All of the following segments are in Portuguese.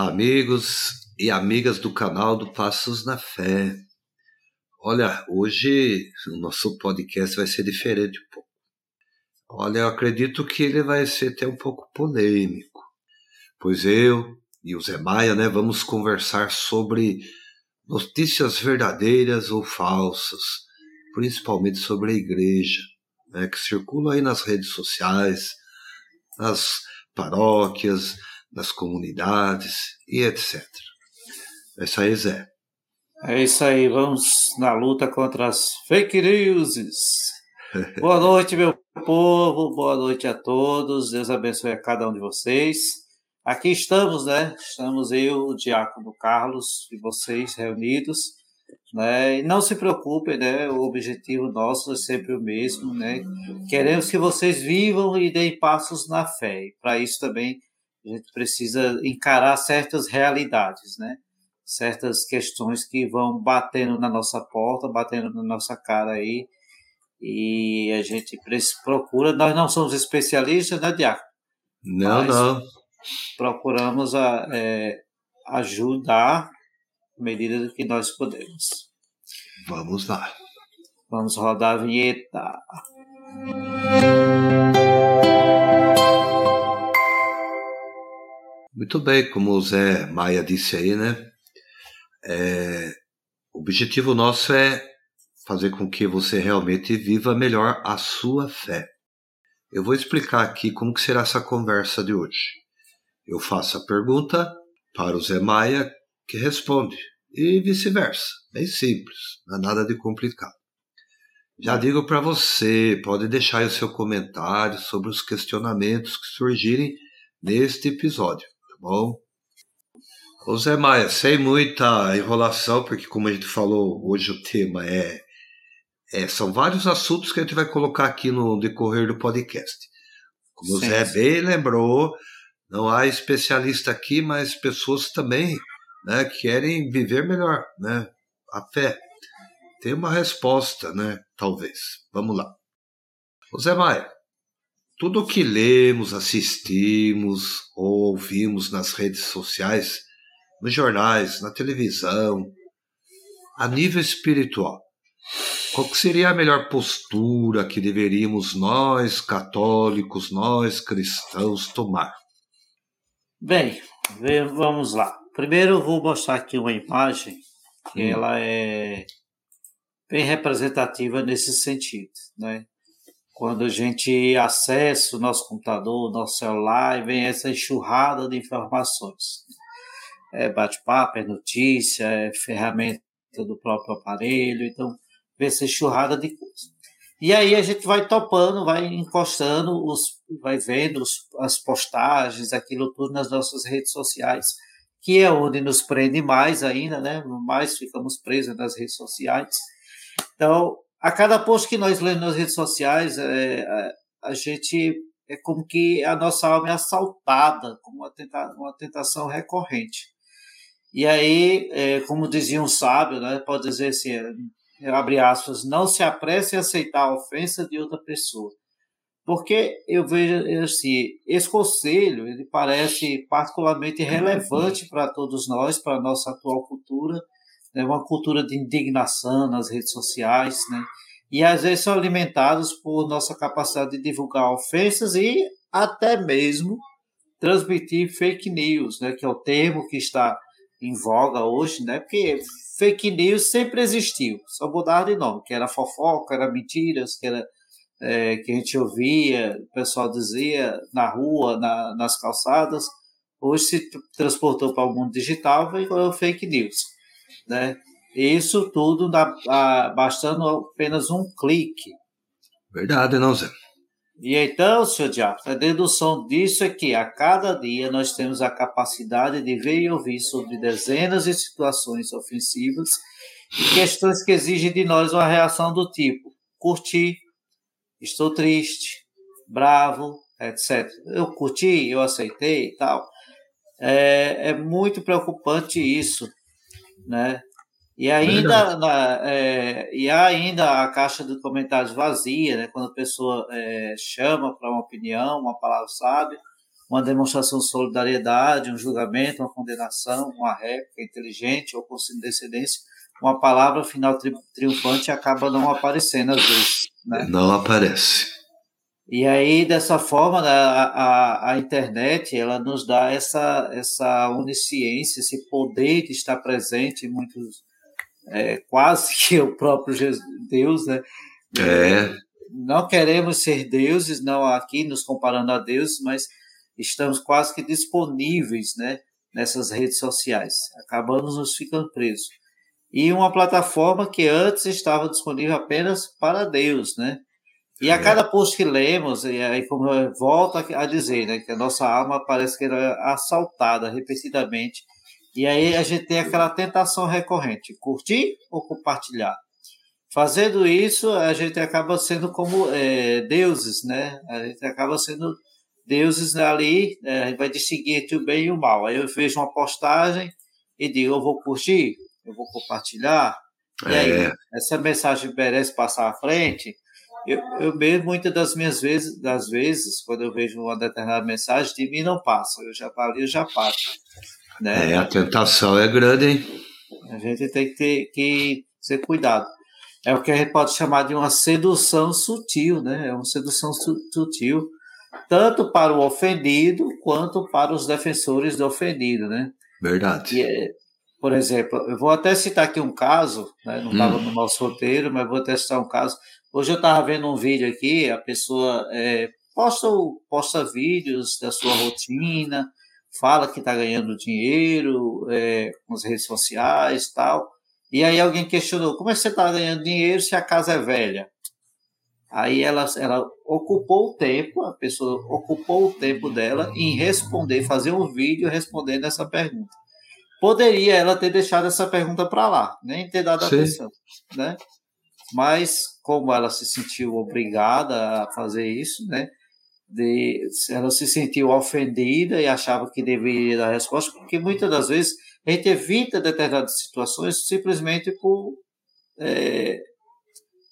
Olá, amigos e amigas do canal do Passos na Fé. Olha, hoje o nosso podcast vai ser diferente um pouco. Olha, eu acredito que ele vai ser até um pouco polêmico, pois eu e o Zé Maia, né, vamos conversar sobre notícias verdadeiras ou falsas, principalmente sobre a igreja, né, que circulam aí nas redes sociais, nas paróquias, nas comunidades e etc. É isso aí, Zé. É isso aí, vamos na luta contra as fake news. boa noite, meu povo, boa noite a todos, Deus abençoe a cada um de vocês. Aqui estamos, né? Estamos eu, o Diácono Carlos e vocês reunidos, né? E não se preocupem, né? O objetivo nosso é sempre o mesmo, né? Queremos que vocês vivam e deem passos na fé. Para isso também a gente precisa encarar certas realidades, né? Certas questões que vão batendo na nossa porta, batendo na nossa cara aí, e a gente procura. Nós não somos especialistas, né, Diaco? Não, não. Procuramos a, é, ajudar à medida do que nós podemos. Vamos lá. Vamos rodar a vinheta. Muito bem, como o Zé Maia disse aí, né? É, o objetivo nosso é fazer com que você realmente viva melhor a sua fé. Eu vou explicar aqui como que será essa conversa de hoje. Eu faço a pergunta para o Zé Maia, que responde, e vice-versa. Bem simples, não é nada de complicado. Já digo para você, pode deixar o seu comentário sobre os questionamentos que surgirem neste episódio bom? Ô Zé Maia, sem muita enrolação, porque como a gente falou, hoje o tema é, é são vários assuntos que a gente vai colocar aqui no decorrer do podcast. Como sim, o Zé sim. bem lembrou, não há especialista aqui, mas pessoas também né, querem viver melhor, né? A fé. Tem uma resposta, né? Talvez. Vamos lá. Ô Zé Maia, tudo o que lemos, assistimos ou ouvimos nas redes sociais, nos jornais, na televisão, a nível espiritual, qual seria a melhor postura que deveríamos nós, católicos, nós, cristãos, tomar? Bem, vamos lá. Primeiro eu vou mostrar aqui uma imagem que hum. ela é bem representativa nesse sentido, né? Quando a gente acessa o nosso computador, o nosso celular e vem essa enxurrada de informações. É bate-papo, é notícia, é ferramenta do próprio aparelho, então vem essa enxurrada de coisas. E aí a gente vai topando, vai encostando, os, vai vendo os, as postagens, aquilo tudo nas nossas redes sociais, que é onde nos prende mais ainda, né? Mais ficamos presos nas redes sociais. Então, a cada post que nós lemos nas redes sociais, é, a, a, gente é como que a nossa alma é assaltada, como uma, tenta, uma tentação recorrente. E aí, é, como dizia um sábio, né, pode dizer assim, é, abre aspas, não se apresse a aceitar a ofensa de outra pessoa. Porque eu vejo assim, esse conselho, ele parece particularmente relevante para todos nós, para a nossa atual cultura, né, uma cultura de indignação nas redes sociais, né, e às vezes são alimentados por nossa capacidade de divulgar ofensas e até mesmo transmitir fake news, né, que é o termo que está em voga hoje, né, porque fake news sempre existiu, só mudaram de nome, que era fofoca, era mentiras, que era é, que a gente ouvia, o pessoal dizia na rua, na, nas calçadas, hoje se transportou para o mundo digital e foi fake news né? Isso tudo dá, bastando apenas um clique. Verdade, não, Zé? E então, senhor Diabo, a dedução disso é que a cada dia nós temos a capacidade de ver e ouvir sobre dezenas de situações ofensivas e questões que exigem de nós uma reação do tipo curti, estou triste, bravo, etc. Eu curti, eu aceitei e tal. É, é muito preocupante isso, né? E ainda, na, é, e há ainda a caixa de comentários vazia, né? Quando a pessoa é, chama para uma opinião, uma palavra sábia, uma demonstração de solidariedade, um julgamento, uma condenação, uma réplica inteligente ou com descendência, uma palavra final triunfante acaba não aparecendo às vezes. Né? Não aparece. E aí, dessa forma, né, a, a, a, internet ela nos dá essa, essa onisciência, esse poder de estar presente em muitos, é, quase que o próprio Deus, né? É. Não queremos ser deuses, não aqui nos comparando a Deus, mas estamos quase que disponíveis, né? Nessas redes sociais. Acabamos nos ficando presos. E uma plataforma que antes estava disponível apenas para Deus, né? E a é. cada post que lemos, e aí como eu volto a dizer, né, que a nossa alma parece que era assaltada repetidamente e aí a gente tem aquela tentação recorrente, curtir ou compartilhar. Fazendo isso, a gente acaba sendo como é, deuses, né? A gente acaba sendo deuses ali, é, a gente vai distinguir entre o bem e o mal. Aí eu vejo uma postagem e digo, eu vou curtir, eu vou compartilhar. E aí, é. essa mensagem merece passar à frente. Eu, eu mesmo, muitas das minhas vezes, das vezes, quando eu vejo uma determinada mensagem, de mim não passa. Eu já eu já passo. Né? É, a tentação é grande, hein? A gente tem que ter que ter cuidado. É o que a gente pode chamar de uma sedução sutil, né? É uma sedução sutil, tanto para o ofendido quanto para os defensores do ofendido, né? Verdade. É, por exemplo, eu vou até citar aqui um caso, né? não estava hum. no nosso roteiro, mas vou até citar um caso. Hoje eu estava vendo um vídeo aqui, a pessoa é, posta, posta vídeos da sua rotina, fala que está ganhando dinheiro é, com as redes sociais e tal. E aí alguém questionou, como é que você está ganhando dinheiro se a casa é velha? Aí ela, ela ocupou o tempo, a pessoa ocupou o tempo dela em responder, fazer um vídeo respondendo essa pergunta. Poderia ela ter deixado essa pergunta para lá, nem ter dado Sim. atenção, né? Mas como ela se sentiu obrigada a fazer isso, né? de, ela se sentiu ofendida e achava que deveria dar resposta, porque muitas das vezes a gente evita determinadas situações simplesmente por é,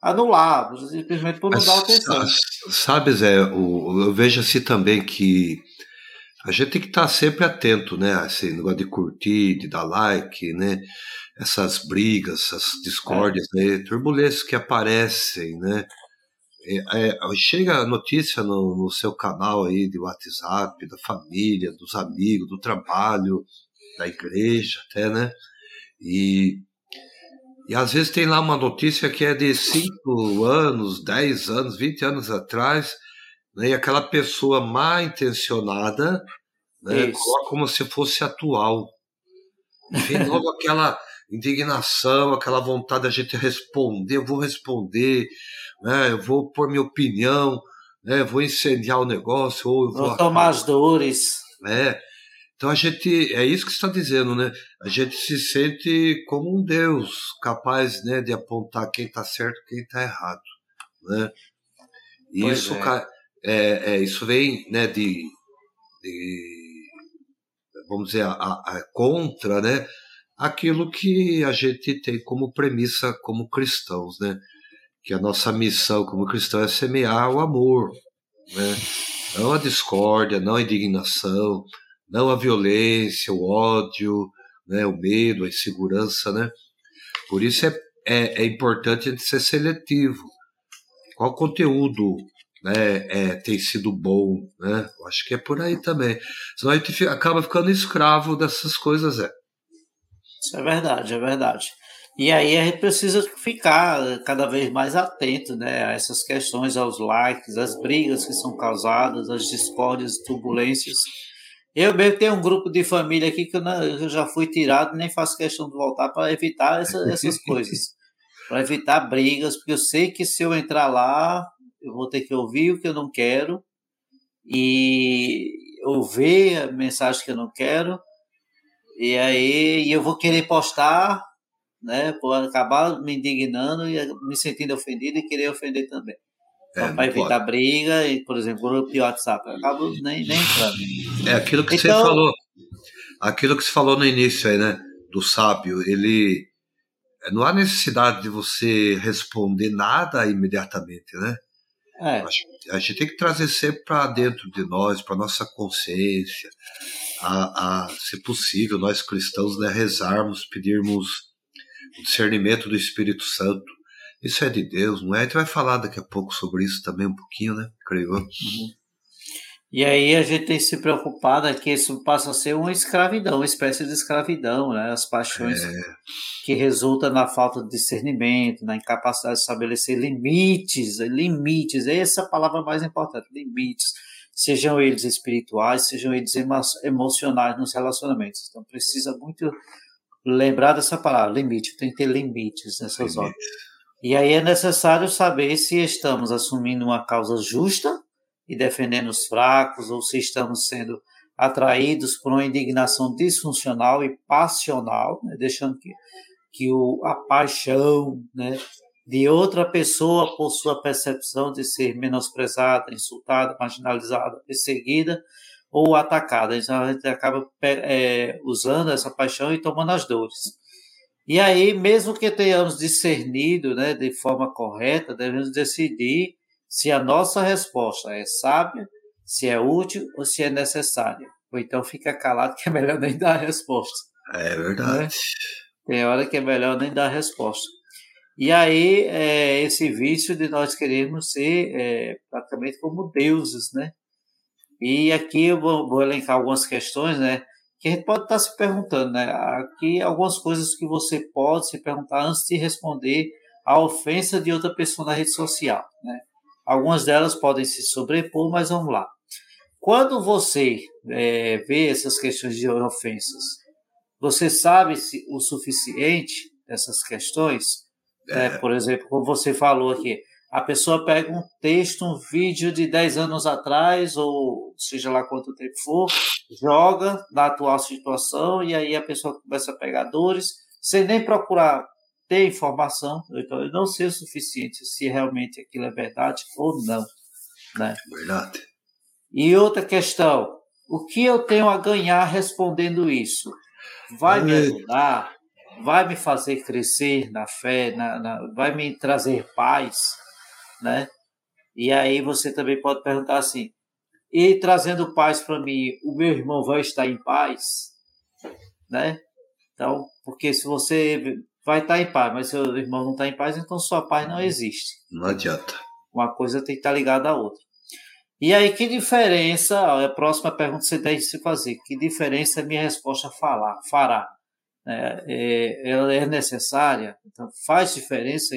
anular, simplesmente por não Mas, dar atenção. Sabe, Zé, eu vejo assim também que a gente tem que estar sempre atento, né? Esse negócio de curtir, de dar like, né? Essas brigas, essas discórdias, é. né? turbulências que aparecem, né? É, é, chega a notícia no, no, seu canal aí de WhatsApp, da família, dos amigos, do trabalho, da igreja até, né? E, e às vezes tem lá uma notícia que é de 5 anos, 10 anos, 20 anos atrás, né? e aquela pessoa mal intencionada né? coloca como se fosse atual. Vem logo aquela indignação, aquela vontade da gente responder, eu vou responder, né? Eu vou pôr minha opinião, né? Eu vou incendiar o negócio ou eu vou, vou tomar as dores. É. Então a gente é isso que está dizendo, né? A gente se sente como um Deus capaz, né, de apontar quem está certo, quem está errado, né? E isso é. É, é. isso vem, né, de, de vamos dizer a, a, contra, né? Aquilo que a gente tem como premissa como cristãos, né? que a nossa missão como cristão é semear o amor, né? não a discórdia, não a indignação, não a violência, o ódio, né? o medo, a insegurança. Né? Por isso é, é, é importante a gente ser seletivo. Qual conteúdo né, é, tem sido bom? Né? Acho que é por aí também. Senão a gente acaba ficando escravo dessas coisas. É. Isso é verdade, é verdade. E aí a gente precisa ficar cada vez mais atento né, a essas questões, aos likes, às brigas que são causadas, às discórdias, turbulências. Eu mesmo tenho um grupo de família aqui que eu, não, eu já fui tirado, nem faço questão de voltar para evitar essa, essas coisas. para evitar brigas, porque eu sei que se eu entrar lá, eu vou ter que ouvir o que eu não quero e ouvir a mensagem que eu não quero. E aí eu vou querer postar né, por acabar me indignando e me sentindo ofendido e querer ofender também. É, para evitar pode. briga, e, por exemplo, grupo de WhatsApp, eu acabo nem, nem entrando. É aquilo que então, você falou, aquilo que você falou no início aí, né, do sábio, ele não há necessidade de você responder nada imediatamente, né? É. A gente tem que trazer sempre para dentro de nós, para nossa consciência, a, a, se possível, nós cristãos, né, rezarmos, pedirmos o discernimento do Espírito Santo. Isso é de Deus, não é? A gente vai falar daqui a pouco sobre isso também, um pouquinho, né? Creio eu. Uhum. E aí a gente tem se preocupar né, que isso passa a ser uma escravidão, uma espécie de escravidão, né? As paixões é. que resultam na falta de discernimento, na incapacidade de estabelecer limites, limites, essa é a palavra mais importante, limites, sejam eles espirituais, sejam eles emocionais nos relacionamentos. Então precisa muito lembrar dessa palavra, limite, tem que ter limites nessas horas. E aí é necessário saber se estamos assumindo uma causa justa e defendendo os fracos, ou se estamos sendo atraídos por uma indignação disfuncional e passional, né, deixando que, que o, a paixão né, de outra pessoa, por sua percepção de ser menosprezada, insultada, marginalizada, perseguida ou atacada. Então a gente acaba é, usando essa paixão e tomando as dores. E aí, mesmo que tenhamos discernido né, de forma correta, devemos decidir se a nossa resposta é sábia, se é útil ou se é necessária. Ou então fica calado que é melhor nem dar a resposta. É verdade. Né? Tem hora que é melhor nem dar a resposta. E aí, é, esse vício de nós queremos ser é, praticamente como deuses, né? E aqui eu vou, vou, elencar algumas questões, né? Que a gente pode estar se perguntando, né? Aqui algumas coisas que você pode se perguntar antes de responder a ofensa de outra pessoa na rede social, né? Algumas delas podem se sobrepor, mas vamos lá. Quando você é, vê essas questões de ofensas, você sabe se, o suficiente dessas questões? É. É, por exemplo, como você falou aqui, a pessoa pega um texto, um vídeo de 10 anos atrás, ou seja lá quanto tempo for, joga na atual situação, e aí a pessoa começa a pegar dores, sem nem procurar ter informação, então eu não sei o suficiente se realmente aquilo é verdade ou não. Né? Verdade. E outra questão, o que eu tenho a ganhar respondendo isso? Vai me ajudar? Vai me fazer crescer na fé? Na, na, vai me trazer paz? Né? E aí você também pode perguntar assim, e trazendo paz para mim, o meu irmão vai estar em paz? Né? Então, porque se você vai estar em paz, mas seu irmão não está em paz, então sua paz não existe. Não adianta. Uma coisa tem que estar ligada à outra. E aí, que diferença, a próxima pergunta você deve se fazer, que diferença minha resposta falar, fará? É, é, ela é necessária? Então, faz diferença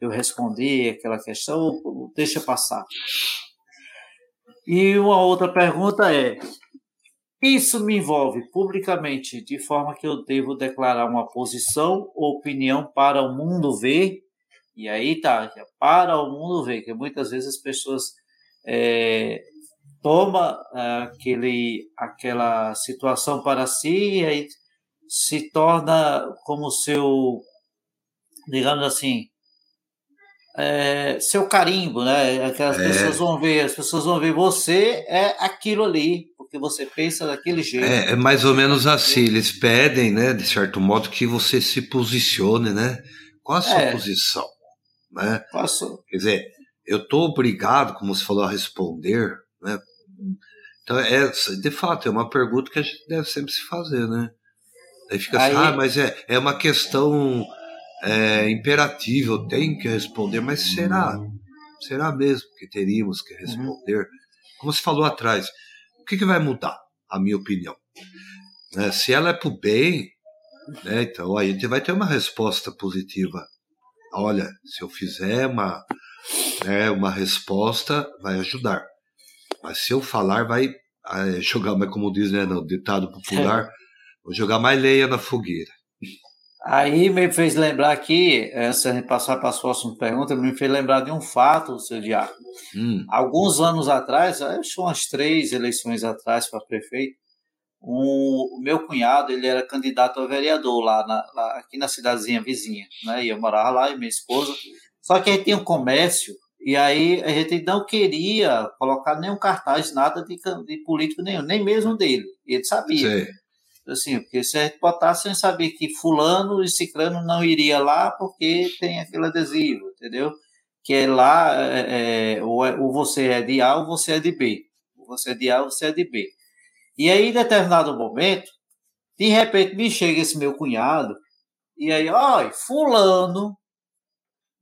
eu responder aquela questão ou deixa passar? E uma outra pergunta é, isso me envolve publicamente, de forma que eu devo declarar uma posição ou opinião para o mundo ver. E aí tá, é para o mundo ver, que muitas vezes as pessoas é, tomam é, aquele, aquela situação para si e aí se torna como seu, digamos assim, é, seu carimbo, né? Aquelas é. pessoas vão ver, as pessoas vão ver você é aquilo ali, porque você pensa daquele jeito. É, é, mais ou menos assim, eles pedem, né, de certo modo, que você se posicione, né? Qual a sua é. posição? Né? Posso. Quer dizer, eu estou obrigado, como você falou, a responder, né? Então, é, de fato, é uma pergunta que a gente deve sempre se fazer, né? Aí fica assim, Aí... ah, mas é, é uma questão é, imperativa, eu tenho que responder, mas será? Será mesmo que teríamos que uhum. responder? Uhum. Como você falou atrás, que, que vai mudar? A minha opinião. Né? Se ela é para o bem, né? então a gente vai ter uma resposta positiva. Olha, se eu fizer uma, né, uma resposta, vai ajudar. Mas se eu falar, vai é, jogar, mas como diz né, no ditado popular. vou jogar mais leia na fogueira. Aí me fez lembrar aqui, antes de passar para as próximas perguntas, me fez lembrar de um fato, seu Diácono. Hum. Alguns anos atrás, acho que umas três eleições atrás para prefeito, um, o meu cunhado ele era candidato a vereador lá, na, lá, aqui na cidadezinha vizinha, né? E eu morava lá e minha esposa. Só que aí tinha um comércio e aí a gente não queria colocar nenhum cartaz, nada de, de político nenhum, nem mesmo dele. Ele sabia. Sim. Assim, porque se a gente botasse sem saber que fulano e ciclano não iria lá porque tem aquele adesivo, entendeu? que é lá, é, é, ou, é, ou você é de A ou você é de B. Você é de A ou você é de B. E aí, em determinado momento, de repente me chega esse meu cunhado, e aí, olha, fulano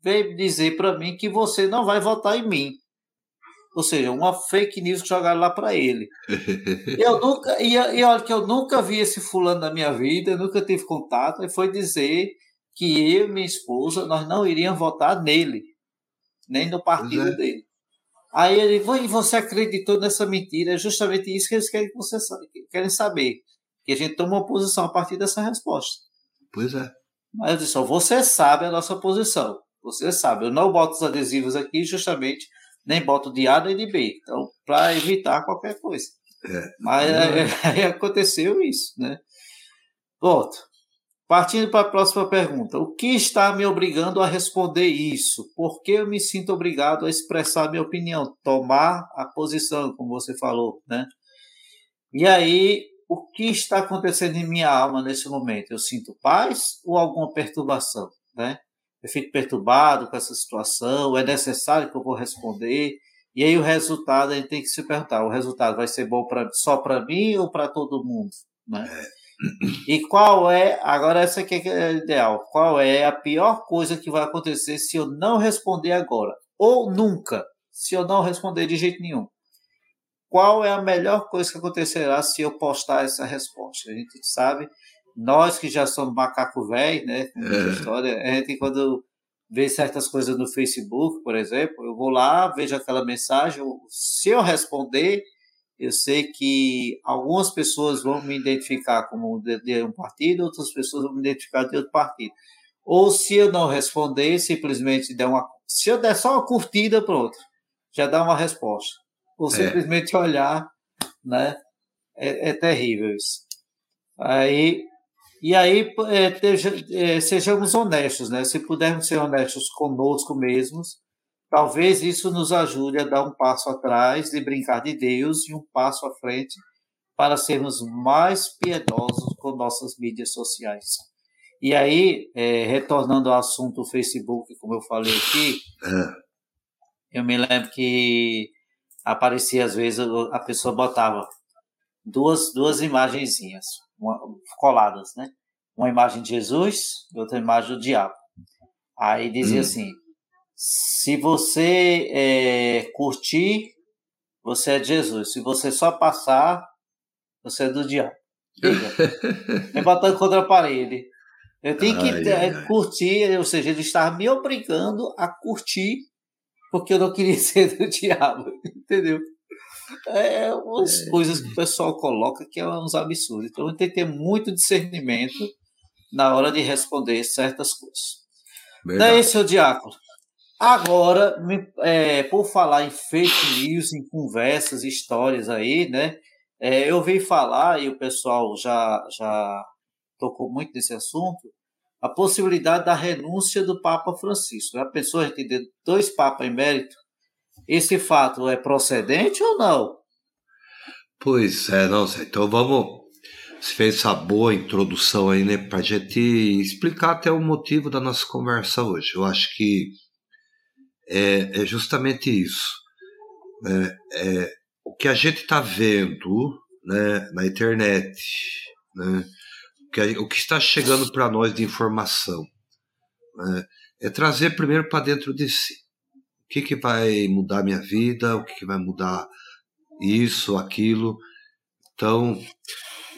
veio dizer para mim que você não vai votar em mim. Ou seja, uma fake news que jogaram lá para ele. eu nunca, e, e olha que eu nunca vi esse fulano na minha vida, nunca tive contato, e foi dizer que eu e minha esposa, nós não iríamos votar nele, nem no partido é. dele. Aí ele, e você acreditou nessa mentira? É justamente isso que eles querem que você querem saber. Que a gente toma uma posição a partir dessa resposta. Pois é. Mas eu disse, você sabe a nossa posição. Você sabe. Eu não boto os adesivos aqui justamente nem boto de A nem de B. Então, para evitar qualquer coisa. É. Mas é, aí aconteceu isso, né? Volto. Partindo para a próxima pergunta. O que está me obrigando a responder isso? Por que eu me sinto obrigado a expressar minha opinião? Tomar a posição, como você falou, né? E aí, o que está acontecendo em minha alma nesse momento? Eu sinto paz ou alguma perturbação, né? Eu fico perturbado com essa situação, é necessário que eu vou responder. E aí o resultado a gente tem que se perguntar, o resultado vai ser bom pra, só para mim ou para todo mundo, né? É. E qual é, agora essa aqui é ideal, qual é a pior coisa que vai acontecer se eu não responder agora? Ou nunca, se eu não responder de jeito nenhum? Qual é a melhor coisa que acontecerá se eu postar essa resposta? A gente sabe nós que já somos macaco velho, né? É. História, a gente quando vê certas coisas no Facebook, por exemplo, eu vou lá, vejo aquela mensagem, se eu responder, eu sei que algumas pessoas vão me identificar como de um partido, outras pessoas vão me identificar de outro partido. Ou se eu não responder, simplesmente der uma. Se eu der só uma curtida, pronto, já dá uma resposta. Ou é. simplesmente é. olhar, né? É, é terrível isso. Aí e aí, é, teja, é, sejamos honestos, né? Se pudermos ser honestos conosco mesmos, talvez isso nos ajude a dar um passo atrás de brincar de Deus e um passo à frente para sermos mais piedosos com nossas mídias sociais. E aí, é, retornando ao assunto do Facebook, como eu falei aqui, é. eu me lembro que aparecia às vezes a pessoa botava duas duas imagenzinhas uma, coladas, né? Uma imagem de Jesus e outra imagem do diabo. Aí dizia hum. assim: se você é, curtir, você é de Jesus. Se você só passar, você é do diabo. é botando contra a parede. Eu tenho que ai, ai, curtir, ou seja, ele estava me obrigando a curtir porque eu não queria ser do diabo, entendeu? É umas é. coisas que o pessoal coloca que é uns absurdos. Então, tem que ter muito discernimento na hora de responder certas coisas. Verdade. Daí, seu Diácono, agora, é, por falar em fake news, em conversas, histórias aí, né? É, eu ouvi falar, e o pessoal já, já tocou muito nesse assunto, a possibilidade da renúncia do Papa Francisco. Já pensou a gente ter dois papas em mérito? Esse fato é procedente ou não? Pois é, não sei. Então vamos. Você fez essa boa introdução aí, né, a gente explicar até o motivo da nossa conversa hoje. Eu acho que é, é justamente isso. Né? É, o que a gente está vendo né, na internet, né, o, que, o que está chegando para nós de informação, né, é trazer primeiro para dentro de si que, que vai mudar minha vida, o que, que vai mudar isso, aquilo. Então,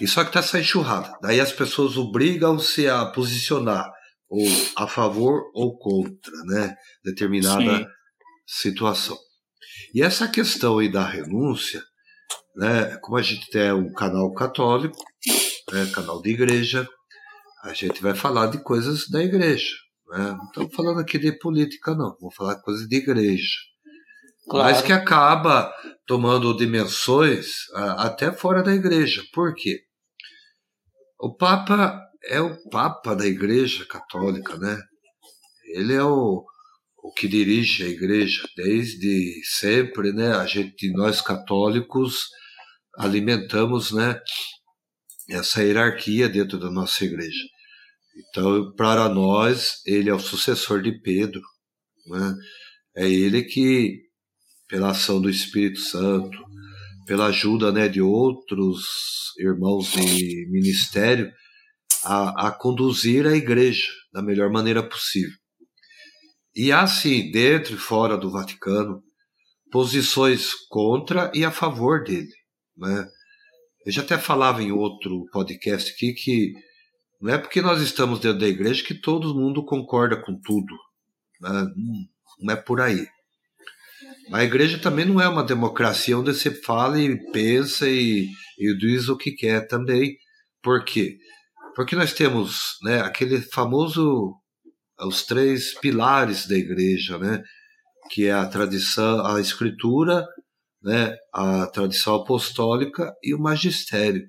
isso aqui está essa enxurrada. Daí as pessoas obrigam-se a posicionar ou a favor ou contra, né? Determinada Sim. situação. E essa questão aí da renúncia, né? Como a gente tem um canal católico, né, canal de igreja, a gente vai falar de coisas da igreja. Né? Não estamos falando aqui de política, não. Vamos falar coisa de igreja. Claro. Mas que acaba tomando dimensões até fora da igreja. Por quê? O Papa é o Papa da Igreja Católica, né? Ele é o, o que dirige a Igreja desde sempre, né? A gente, nós católicos, alimentamos, né? Essa hierarquia dentro da nossa Igreja. Então, para nós, ele é o sucessor de Pedro, né? É ele que, pela ação do Espírito Santo, pela ajuda né, de outros irmãos de ministério, a, a conduzir a igreja da melhor maneira possível. E há, sim, dentro e fora do Vaticano, posições contra e a favor dele. Né? Eu já até falava em outro podcast aqui que não é porque nós estamos dentro da igreja que todo mundo concorda com tudo. Né? Não é por aí. A igreja também não é uma democracia onde você fala e pensa e, e diz o que quer também. Por quê? Porque nós temos né, aquele famoso, os três pilares da igreja, né? que é a tradição, a escritura, né, a tradição apostólica e o magistério.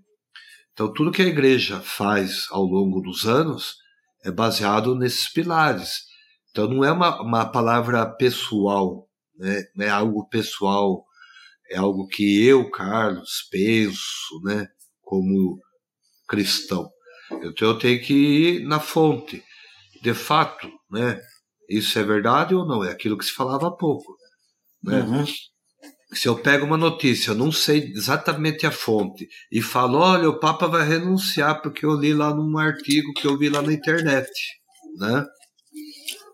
Então, tudo que a igreja faz ao longo dos anos é baseado nesses pilares. Então, não é uma, uma palavra pessoal, né? não é algo pessoal, é algo que eu, Carlos, penso né? como cristão. Então, eu tenho que ir na fonte. De fato, né? isso é verdade ou não? É aquilo que se falava há pouco. Né? Uhum se eu pego uma notícia, não sei exatamente a fonte, e falo, olha, o Papa vai renunciar porque eu li lá num artigo que eu vi lá na internet, né?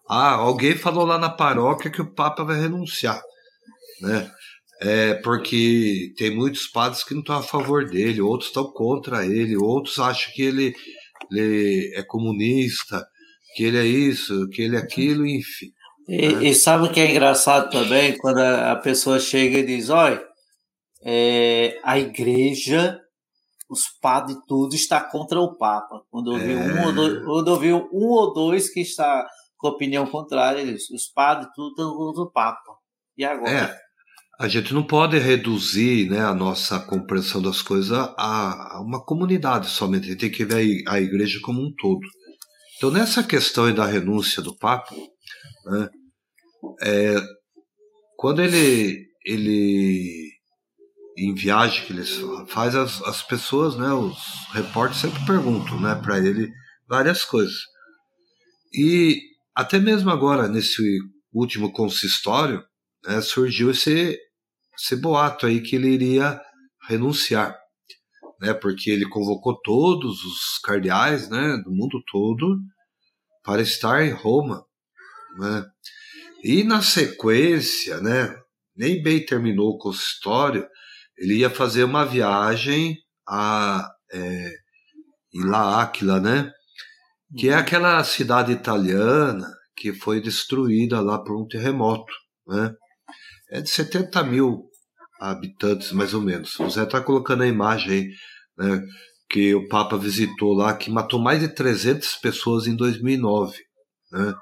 Ah, alguém falou lá na paróquia que o Papa vai renunciar, né? É porque tem muitos padres que não estão a favor dele, outros estão contra ele, outros acham que ele, ele é comunista, que ele é isso, que ele é aquilo, enfim. E, e, sabe o que é engraçado também? Quando a, a pessoa chega e diz: olha, é, a igreja, os padres, tudo está contra o Papa. Quando eu vi, é... um, ou dois, quando eu vi um ou dois que está com opinião contrária, eles, os padres, tudo estão contra o Papa. E agora? É, a gente não pode reduzir né, a nossa compreensão das coisas a, a uma comunidade somente. A gente tem que ver a igreja como um todo. Então, nessa questão da renúncia do Papa, né, é, quando ele, ele em viagem que ele faz, as, as pessoas, né, os repórteres sempre perguntam né, para ele várias coisas. E até mesmo agora, nesse último consistório, né, surgiu esse, esse boato aí que ele iria renunciar, né, porque ele convocou todos os cardeais né, do mundo todo para estar em Roma. Né? E na sequência, né, nem bem terminou o consultório, ele ia fazer uma viagem a é, La Aquila, né? Que é uhum. aquela cidade italiana que foi destruída lá por um terremoto, né? É de 70 mil habitantes, mais ou menos. O Zé está colocando a imagem aí, né? Que o Papa visitou lá, que matou mais de 300 pessoas em 2009, né?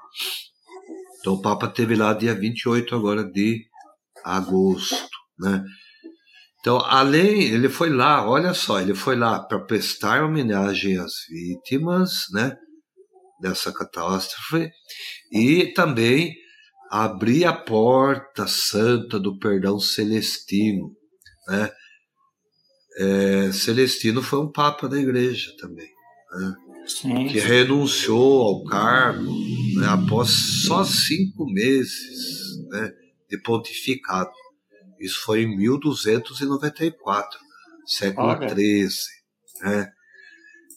Então o Papa teve lá dia 28 agora de agosto, né? Então, além, ele foi lá, olha só, ele foi lá para prestar homenagem às vítimas, né, dessa catástrofe e também abrir a porta santa do perdão celestino, né? É, Celestino foi um papa da igreja também, né? Sim, que renunciou ao cargo né, após só cinco meses né, de pontificado. Isso foi em 1294, século XIII. Né?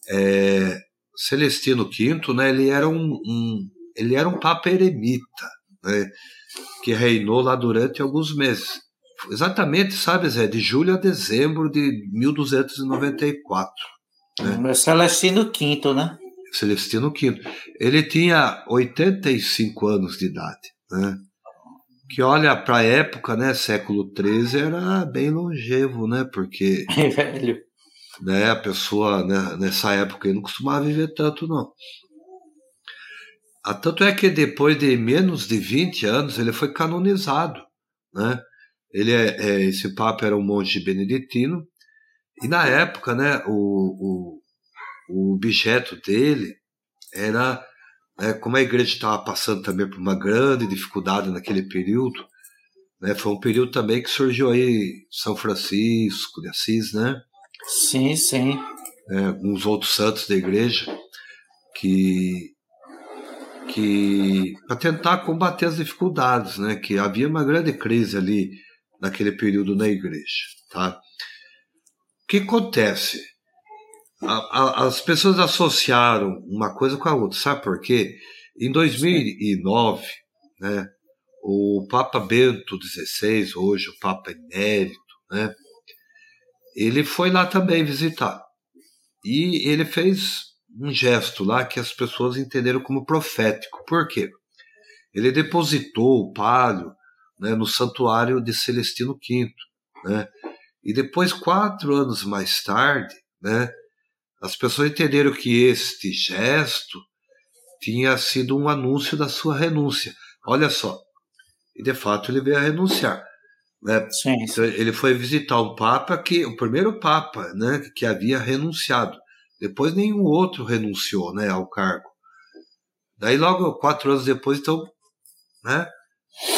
É, Celestino V, né, ele era um, um, ele era um papa eremita, né, que reinou lá durante alguns meses. Exatamente, sabe, Zé, de julho a dezembro de 1294. Né? Celestino V, né? Celestino V. Ele tinha 85 anos de idade, né? Que olha, para a época, né, século XIII, era bem longevo, né? Porque. É velho. Né, a pessoa né, nessa época não costumava viver tanto, não. Ah, tanto é que depois de menos de 20 anos ele foi canonizado, né? Ele é, é, esse papa era um monge beneditino e na época, né, o, o, o objeto dele era, né, como a igreja estava passando também por uma grande dificuldade naquele período, né, foi um período também que surgiu aí São Francisco de Assis, né? Sim, sim. É, uns outros santos da igreja que que para tentar combater as dificuldades, né? Que havia uma grande crise ali naquele período na igreja, tá? Que acontece? A, a, as pessoas associaram uma coisa com a outra, sabe por quê? Em 2009, né? O Papa Bento XVI, hoje o Papa Emérito, né? Ele foi lá também visitar. E ele fez um gesto lá que as pessoas entenderam como profético. Por quê? Ele depositou o palio né, no santuário de Celestino V. Né? E depois, quatro anos mais tarde, né, as pessoas entenderam que este gesto tinha sido um anúncio da sua renúncia. Olha só, e de fato ele veio a renunciar. Né? Sim. Então, ele foi visitar um papa que o primeiro papa, né, que havia renunciado. Depois nenhum outro renunciou, né, ao cargo. Daí logo quatro anos depois, então, né,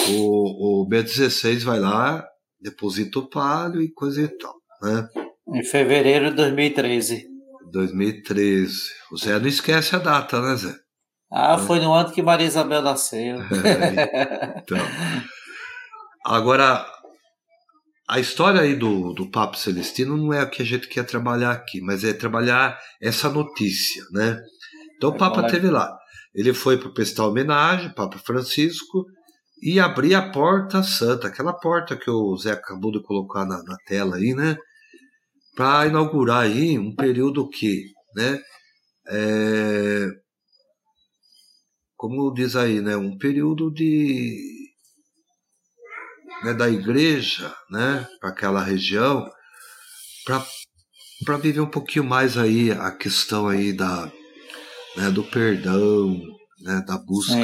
o, o B16 vai lá, deposita o palio e coisa e tal, né? Em fevereiro de 2013. 2013. O Zé não esquece a data, né, Zé? Ah, foi no ano que Maria Isabel nasceu. então. Agora, a história aí do, do Papa Celestino não é o que a gente quer trabalhar aqui, mas é trabalhar essa notícia, né? Então o Papa teve lá. Ele foi para prestar homenagem, Papa Francisco, e abrir a porta santa, aquela porta que o Zé acabou de colocar na, na tela aí, né? Para inaugurar aí um período que, né? É, como diz aí, né? Um período de né, da igreja, né, para aquela região, para viver um pouquinho mais aí a questão aí da, né, do perdão, né, da busca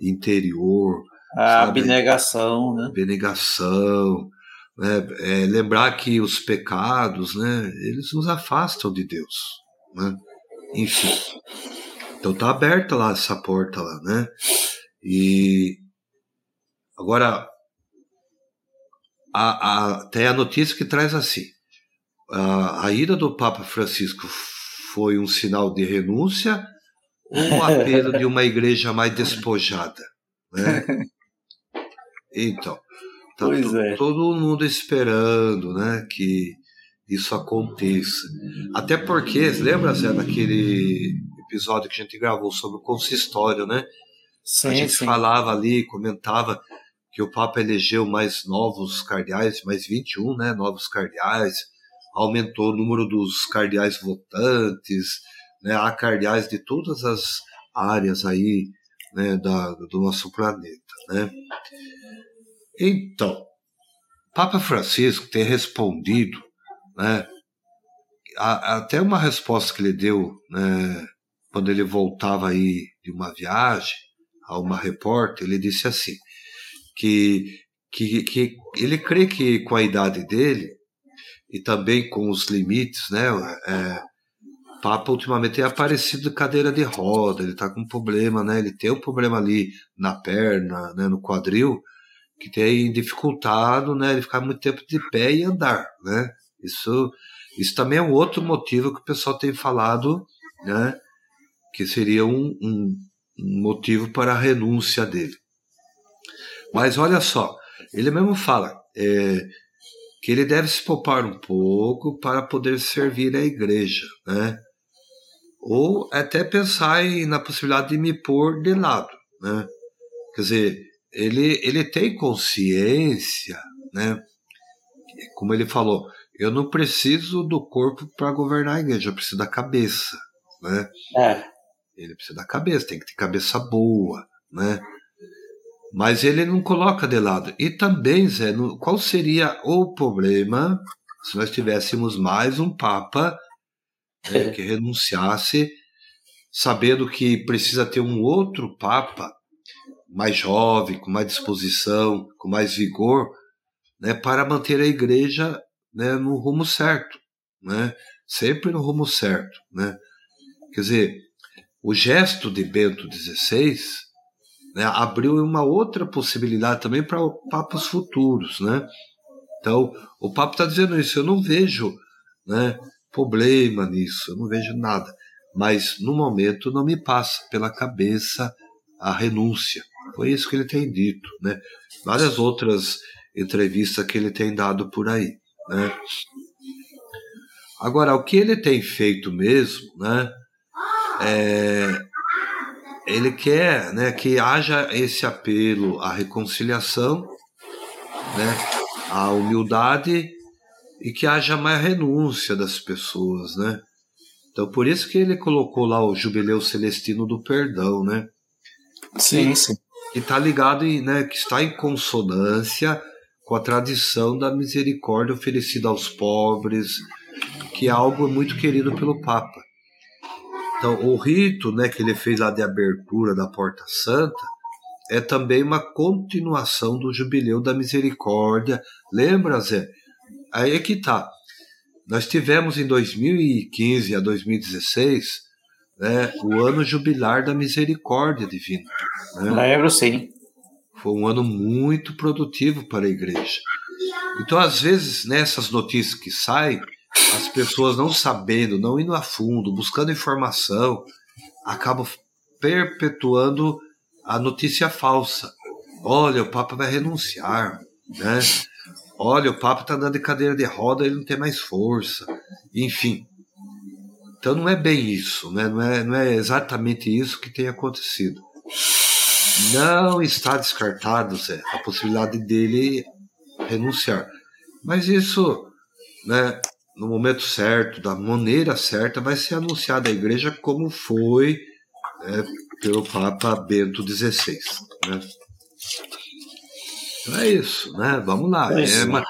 interior, a sabe? abnegação, né? Abnegação, né? É, lembrar que os pecados, né, eles nos afastam de Deus, né? Enfim. Então tá aberta lá essa porta lá, né? E agora a, a, tem a notícia que traz assim: a, a ida do Papa Francisco foi um sinal de renúncia ou um apelo de uma igreja mais despojada? Né? Então, tá é. todo mundo esperando né, que isso aconteça. Até porque, lembra, Zé, daquele episódio que a gente gravou sobre o consistório, né? Sim, a gente sim. falava ali, comentava que o Papa elegeu mais novos cardeais, mais 21 né, novos cardeais, aumentou o número dos cardeais votantes, né, há cardeais de todas as áreas aí né, da, do nosso planeta. Né? Então, Papa Francisco tem respondido, né, até uma resposta que ele deu né, quando ele voltava aí de uma viagem a uma repórter, ele disse assim, que, que, que ele crê que com a idade dele e também com os limites, né? É, Papa ultimamente tem aparecido de cadeira de roda, ele está com um problema, né? Ele tem um problema ali na perna, né? no quadril, que tem dificultado, né? Ele ficar muito tempo de pé e andar, né? Isso, isso também é um outro motivo que o pessoal tem falado, né? Que seria um, um, um motivo para a renúncia dele. Mas olha só, ele mesmo fala é, que ele deve se poupar um pouco para poder servir a igreja, né? Ou até pensar em, na possibilidade de me pôr de lado, né? Quer dizer, ele, ele tem consciência, né? Como ele falou, eu não preciso do corpo para governar a igreja, eu preciso da cabeça, né? É. Ele precisa da cabeça, tem que ter cabeça boa, né? Mas ele não coloca de lado. E também, Zé, qual seria o problema se nós tivéssemos mais um Papa né, que renunciasse, sabendo que precisa ter um outro Papa mais jovem, com mais disposição, com mais vigor, né, para manter a igreja né, no rumo certo, né, sempre no rumo certo. Né? Quer dizer, o gesto de Bento XVI né, abriu uma outra possibilidade também para papas futuros, né? Então, o Papa está dizendo isso, eu não vejo né, problema nisso, eu não vejo nada. Mas, no momento, não me passa pela cabeça a renúncia. Foi isso que ele tem dito, né? Várias outras entrevistas que ele tem dado por aí, né? Agora, o que ele tem feito mesmo, né? É, ele quer né, que haja esse apelo à reconciliação, né, à humildade e que haja mais renúncia das pessoas, né? Então, por isso que ele colocou lá o Jubileu Celestino do Perdão, né? Sim, sim. Que está ligado em, né, que está em consonância com a tradição da misericórdia oferecida aos pobres, que é algo muito querido pelo Papa. Então, o rito né, que ele fez lá de abertura da Porta Santa é também uma continuação do Jubileu da Misericórdia. Lembra, Zé? Aí é que tá. Nós tivemos em 2015 a 2016 né, o ano jubilar da Misericórdia Divina. Né? Lembro, sim. Foi um ano muito produtivo para a igreja. Então, às vezes, nessas notícias que saem, as pessoas não sabendo, não indo a fundo, buscando informação, acabam perpetuando a notícia falsa. Olha, o Papa vai renunciar, né? Olha, o Papa está andando de cadeira de roda, ele não tem mais força. Enfim. Então não é bem isso, né? não, é, não é exatamente isso que tem acontecido. Não está descartado, Zé, a possibilidade dele renunciar. Mas isso, né, no momento certo, da maneira certa, vai ser anunciado à igreja como foi né, pelo Papa Bento XVI. Né? Então é isso, né? Vamos lá. É, é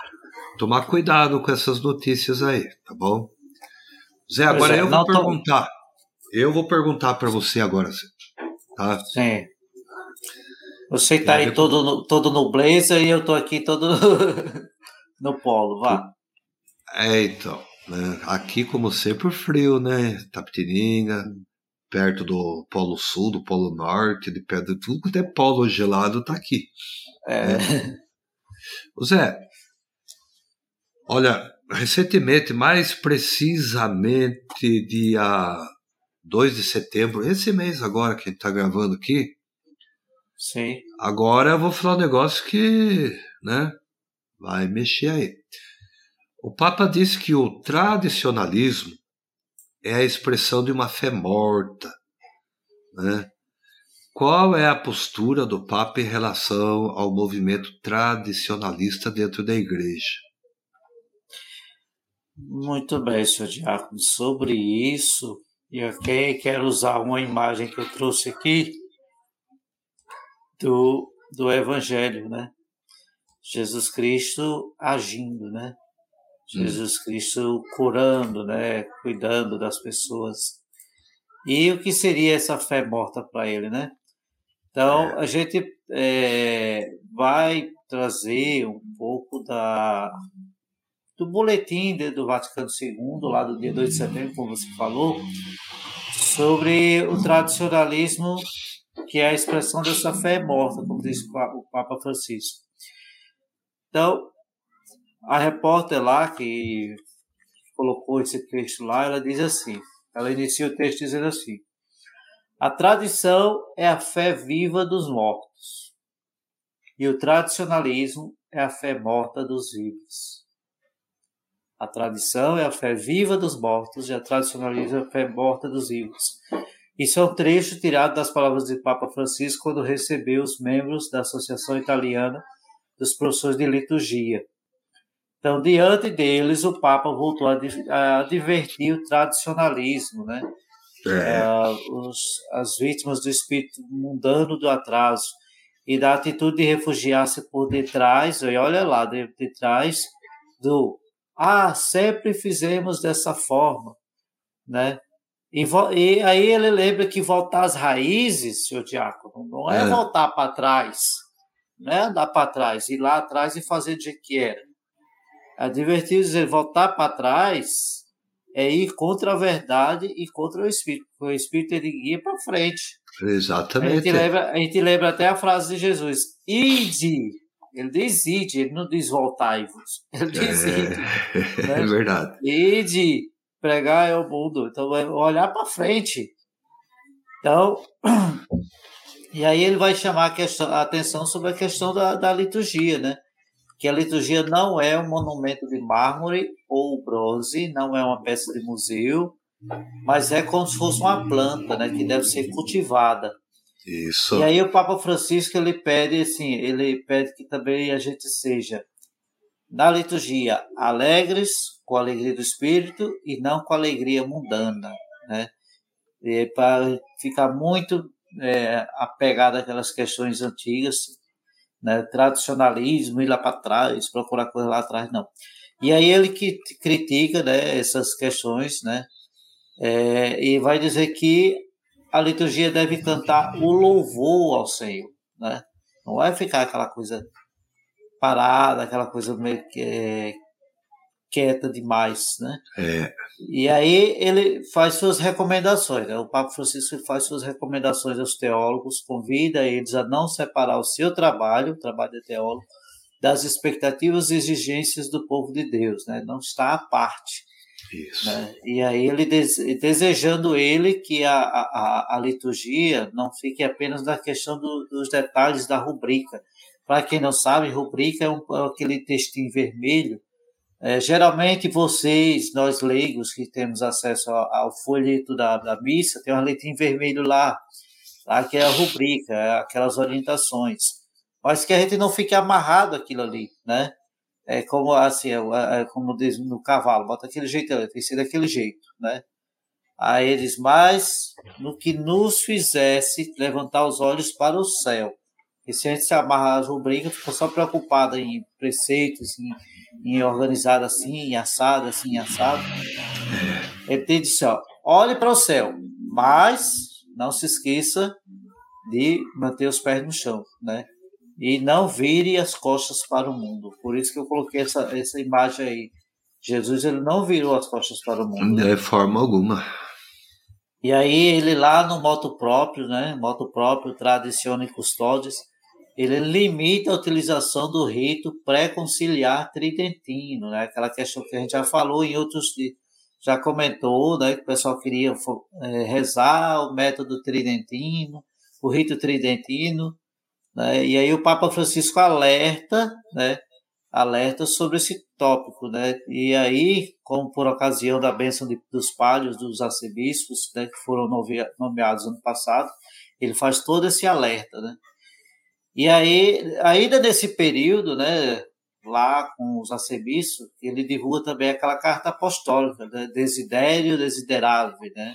tomar cuidado com essas notícias aí, tá bom? Zé, agora é, eu vou perguntar. Tô... Eu vou perguntar para você agora, Zé. Tá? Sim. Você está aí todo no, todo no blazer e eu tô aqui todo no polo, vá. É, então. Né? Aqui, como sempre, frio, né? Tapetininga, perto do Polo Sul, do Polo Norte, de perto de tudo que é polo gelado, tá aqui. É. Né? Zé, olha, recentemente, mais precisamente dia 2 de setembro, esse mês agora que a gente tá gravando aqui. Sim. Agora eu vou falar um negócio que, né, vai mexer aí. O Papa disse que o tradicionalismo é a expressão de uma fé morta, né? Qual é a postura do Papa em relação ao movimento tradicionalista dentro da igreja? Muito bem, senhor Diácono. Sobre isso, eu aqui quero usar uma imagem que eu trouxe aqui do, do Evangelho, né? Jesus Cristo agindo, né? Jesus Cristo curando, né? Cuidando das pessoas. E o que seria essa fé morta para ele, né? Então, é. a gente é, vai trazer um pouco da, do boletim do Vaticano II, lá do dia 2 de setembro, como você falou, sobre o tradicionalismo, que é a expressão dessa fé morta, como diz o Papa Francisco. Então, a repórter lá que colocou esse texto lá, ela diz assim, ela inicia o texto dizendo assim, a tradição é a fé viva dos mortos. E o tradicionalismo é a fé morta dos vivos. A tradição é a fé viva dos mortos e a tradicionalismo é a fé morta dos vivos. Isso é um trecho tirado das palavras do Papa Francisco quando recebeu os membros da Associação Italiana dos Professores de Liturgia. Então, diante deles, o Papa voltou a, advertir o tradicionalismo, né? é. é, os, as vítimas do espírito mundano do atraso e da atitude de refugiar-se por detrás, e olha lá, de, detrás do ah, sempre fizemos dessa forma, né? E, e aí ele lembra que voltar às raízes, senhor Diácono, não é, é. voltar para trás, não é andar para trás, ir lá atrás e fazer jeito que era. É divertido dizer voltar para trás é ir contra a verdade e contra o Espírito, porque o Espírito ele guia para frente. Exatamente. A gente, lembra, a gente lembra até a frase de Jesus: ide. Ele diz ide, ele não diz voltai-vos. Ele diz é, ide. Né? É verdade. Ide, pregar é o mundo. Então, é olhar para frente. Então, E aí ele vai chamar a, questão, a atenção sobre a questão da, da liturgia, né? Que a liturgia não é um monumento de mármore ou bronze, não é uma peça de museu, mas é como se fosse uma planta, né? Que deve ser cultivada. Isso. E aí o Papa Francisco ele pede assim, ele pede que também a gente seja na liturgia alegres com a alegria do espírito e não com a alegria mundana, né? para ficar muito é, apegado àquelas questões antigas, né? tradicionalismo, ir lá para trás, procurar coisa lá atrás, não. E aí ele que critica né, essas questões, né? É, e vai dizer que a liturgia deve cantar o louvor ao Senhor, né? Não vai ficar aquela coisa parada, aquela coisa meio que é, quieta demais, né? É. E aí ele faz suas recomendações, né? o Papa Francisco faz suas recomendações aos teólogos, convida eles a não separar o seu trabalho, o trabalho de teólogo, das expectativas e exigências do povo de Deus, né? Não está à parte. Isso. Né? E aí ele desejando ele que a, a, a liturgia não fique apenas na questão do, dos detalhes da rubrica. Para quem não sabe, rubrica é um, aquele textinho vermelho é, geralmente vocês, nós leigos que temos acesso ao, ao folheto da, da missa, tem uma letrinha vermelho lá, lá que é a rubrica, é aquelas orientações. Mas que a gente não fique amarrado aquilo ali, né? É como assim, é, é, como diz no cavalo, bota aquele jeito, tem que ser daquele jeito, né? A eles mais no que nos fizesse levantar os olhos para o céu. E se a gente se amarra às rubricas, fica só preocupada em preceitos, em em organizado assim, em assado, assim, em assado. Ele tem disse, ó, olhe para o céu, mas não se esqueça de manter os pés no chão, né? E não vire as costas para o mundo. Por isso que eu coloquei essa, essa imagem aí. Jesus ele não virou as costas para o mundo. De forma alguma. E aí ele lá no moto próprio, né? Moto próprio, tradiciona e custódios, ele limita a utilização do rito pré-conciliar tridentino, né? aquela questão que a gente já falou em outros, já comentou, né? que o pessoal queria é, rezar o método tridentino, o rito tridentino, né? e aí o Papa Francisco alerta, né? alerta sobre esse tópico, né? E aí, como por ocasião da bênção de, dos palhos dos arcebispos, né, que foram nomeados ano passado, ele faz todo esse alerta, né? E aí, ainda nesse período, né, lá com os arcebispos, ele divulga também aquela carta apostólica, né, Desidério Desiderave, né?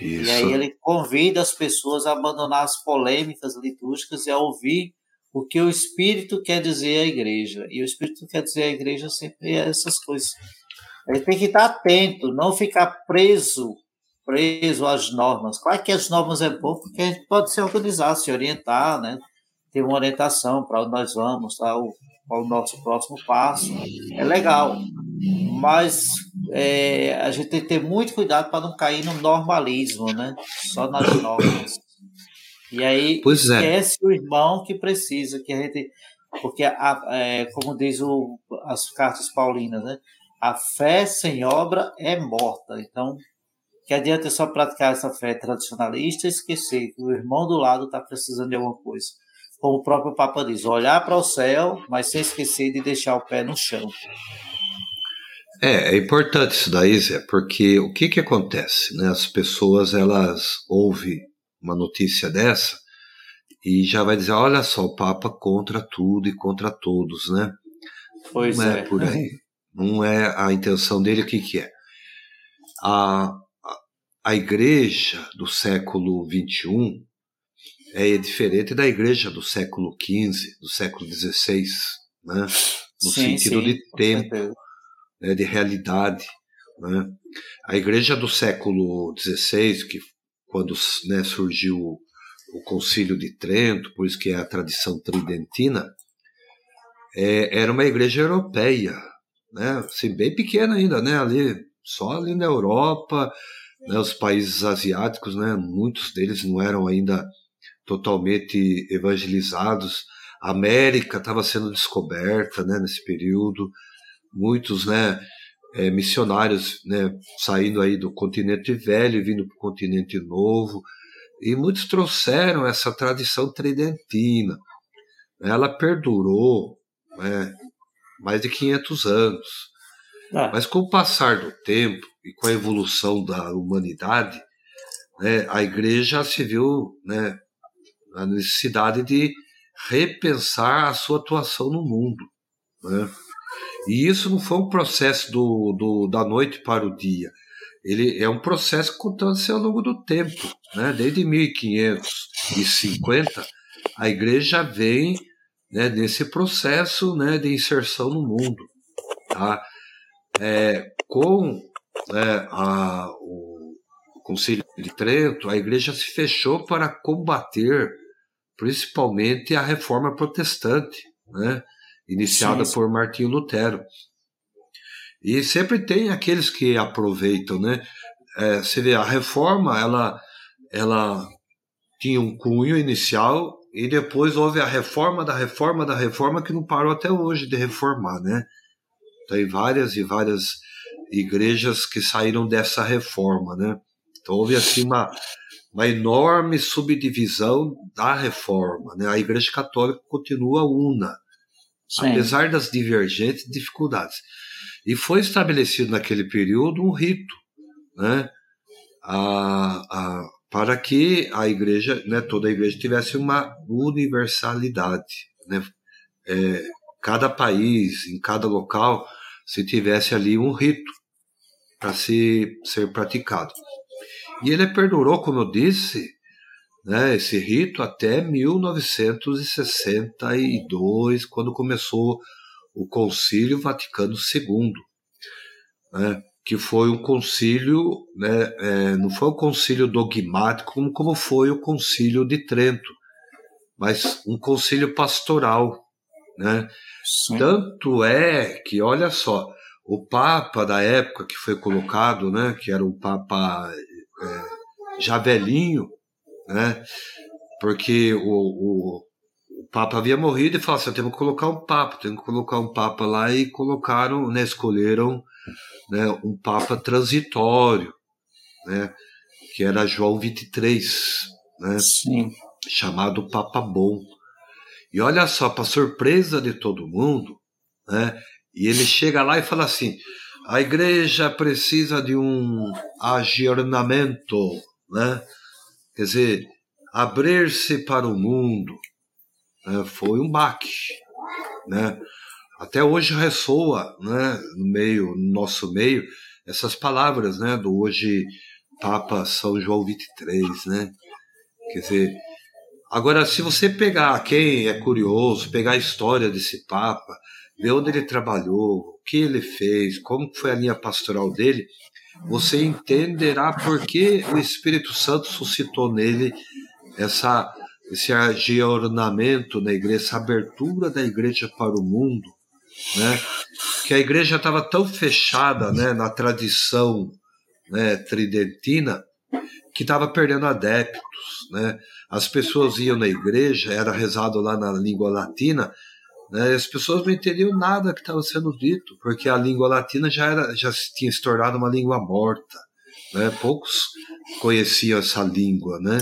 Isso. E aí ele convida as pessoas a abandonar as polêmicas litúrgicas e a ouvir o que o Espírito quer dizer à igreja. E o Espírito quer dizer à igreja sempre essas coisas. Ele tem que estar atento, não ficar preso preso às normas. Claro que as normas é bom, porque a gente pode se organizar, se orientar, né? ter uma orientação para onde nós vamos, tá? o, qual o nosso próximo passo. É legal, mas é, a gente tem que ter muito cuidado para não cair no normalismo, né? Só nas normas. E aí pois é. esquece o irmão que precisa, que a gente. Porque, a, é, como diz o, as cartas paulinas, né? A fé sem obra é morta. Então, que adianta só praticar essa fé tradicionalista e esquecer que o irmão do lado está precisando de alguma coisa como o próprio Papa diz, olhar para o céu, mas sem esquecer de deixar o pé no chão. É, é importante isso daí, Zé, porque o que que acontece, né? As pessoas, elas ouvem uma notícia dessa e já vai dizer, olha só, o Papa contra tudo e contra todos, né? Pois Não é, é por aí. Não é a intenção dele, o que que é? A, a, igreja do século XXI, é diferente da igreja do século XV, do século XVI, né? no sim, sentido sim, de tempo, né? de realidade. Né? A igreja do século XVI, que quando né, surgiu o Concílio de Trento, por isso que é a tradição tridentina, é, era uma igreja europeia, né? assim, bem pequena ainda, né? ali, só ali na Europa, né? os países asiáticos, né? muitos deles não eram ainda totalmente evangelizados. A América estava sendo descoberta né, nesse período, muitos né, é, missionários né, saindo aí do continente velho e vindo para o continente novo. E muitos trouxeram essa tradição tridentina. Ela perdurou né, mais de 500 anos. Ah. Mas com o passar do tempo e com a evolução da humanidade, né, a igreja se viu né, na necessidade de repensar a sua atuação no mundo. Né? E isso não foi um processo do, do, da noite para o dia. Ele é um processo que acontece ao longo do tempo. Né? Desde 1550, a igreja vem né, nesse processo né, de inserção no mundo. Tá? É, com né, a, o Concílio de Trento, a igreja se fechou para combater principalmente a reforma protestante, né, iniciada sim, por Martinho Lutero. E sempre tem aqueles que aproveitam, né? É, você vê, a reforma, ela, ela tinha um cunho inicial e depois houve a reforma da reforma da reforma que não parou até hoje de reformar, né? Tem várias e várias igrejas que saíram dessa reforma, né? Então houve assim uma, uma enorme subdivisão da reforma, né? A Igreja Católica continua una, Sim. apesar das divergentes dificuldades. E foi estabelecido naquele período um rito, né? A, a, para que a igreja, né, toda a igreja tivesse uma universalidade, né? É, cada país, em cada local, se tivesse ali um rito para se ser praticado. E ele perdurou, como eu disse, né, esse rito até 1962, quando começou o Concílio Vaticano II, né, que foi um concílio, né, é, não foi um concílio dogmático como, como foi o Concílio de Trento, mas um concílio pastoral. Né? Tanto é que, olha só, o Papa da época que foi colocado, né, que era um Papa é, já velhinho, né, porque o, o Papa havia morrido e falou assim: temos que colocar um Papa, temos que colocar um Papa lá e colocaram, né, escolheram né, um Papa transitório, né, que era João 23, né, Sim. chamado Papa Bom. E olha só, para surpresa de todo mundo, né, e ele chega lá e fala assim: a igreja precisa de um aggiornamento, né, quer dizer, abrir-se para o mundo né, foi um baque, né? Até hoje ressoa, né, no meio, no nosso meio, essas palavras, né, do hoje Papa São João 23, né? Quer dizer, agora se você pegar quem é curioso, pegar a história desse Papa, ver onde ele trabalhou, o que ele fez, como foi a linha pastoral dele, você entenderá por que o Espírito Santo suscitou nele essa esse aggiornamento na igreja, essa abertura da igreja para o mundo, né? que a igreja estava tão fechada né, na tradição né, tridentina que estava perdendo adeptos. Né? As pessoas iam na igreja, era rezado lá na língua latina, né, as pessoas não entendiam nada que estava sendo dito, porque a língua latina já, era, já tinha se tornado uma língua morta. Né? Poucos conheciam essa língua. Né?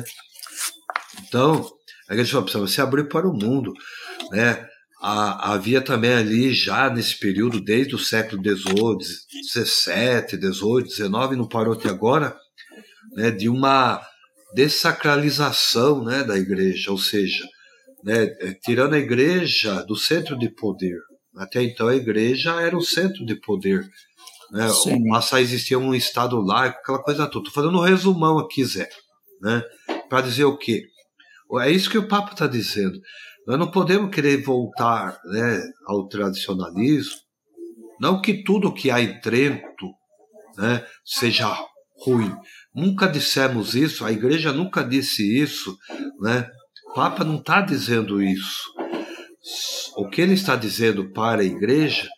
Então, a igreja precisava se abrir para o mundo. Né? havia também ali, já nesse período, desde o século XVIII, XVII, XVIII, XIX, não parou até agora, né, de uma dessacralização né, da igreja, ou seja, né, é, tirando a igreja do centro de poder. Até então a igreja era o centro de poder. Né? Passa a existir um Estado laico, aquela coisa toda. Estou fazendo um resumão aqui, Zé. Né? Para dizer o quê? É isso que o Papa está dizendo. Nós não podemos querer voltar né, ao tradicionalismo. Não que tudo que há em Trento né, seja ruim. Nunca dissemos isso, a igreja nunca disse isso. Né? Papa não está dizendo isso. O que ele está dizendo para a igreja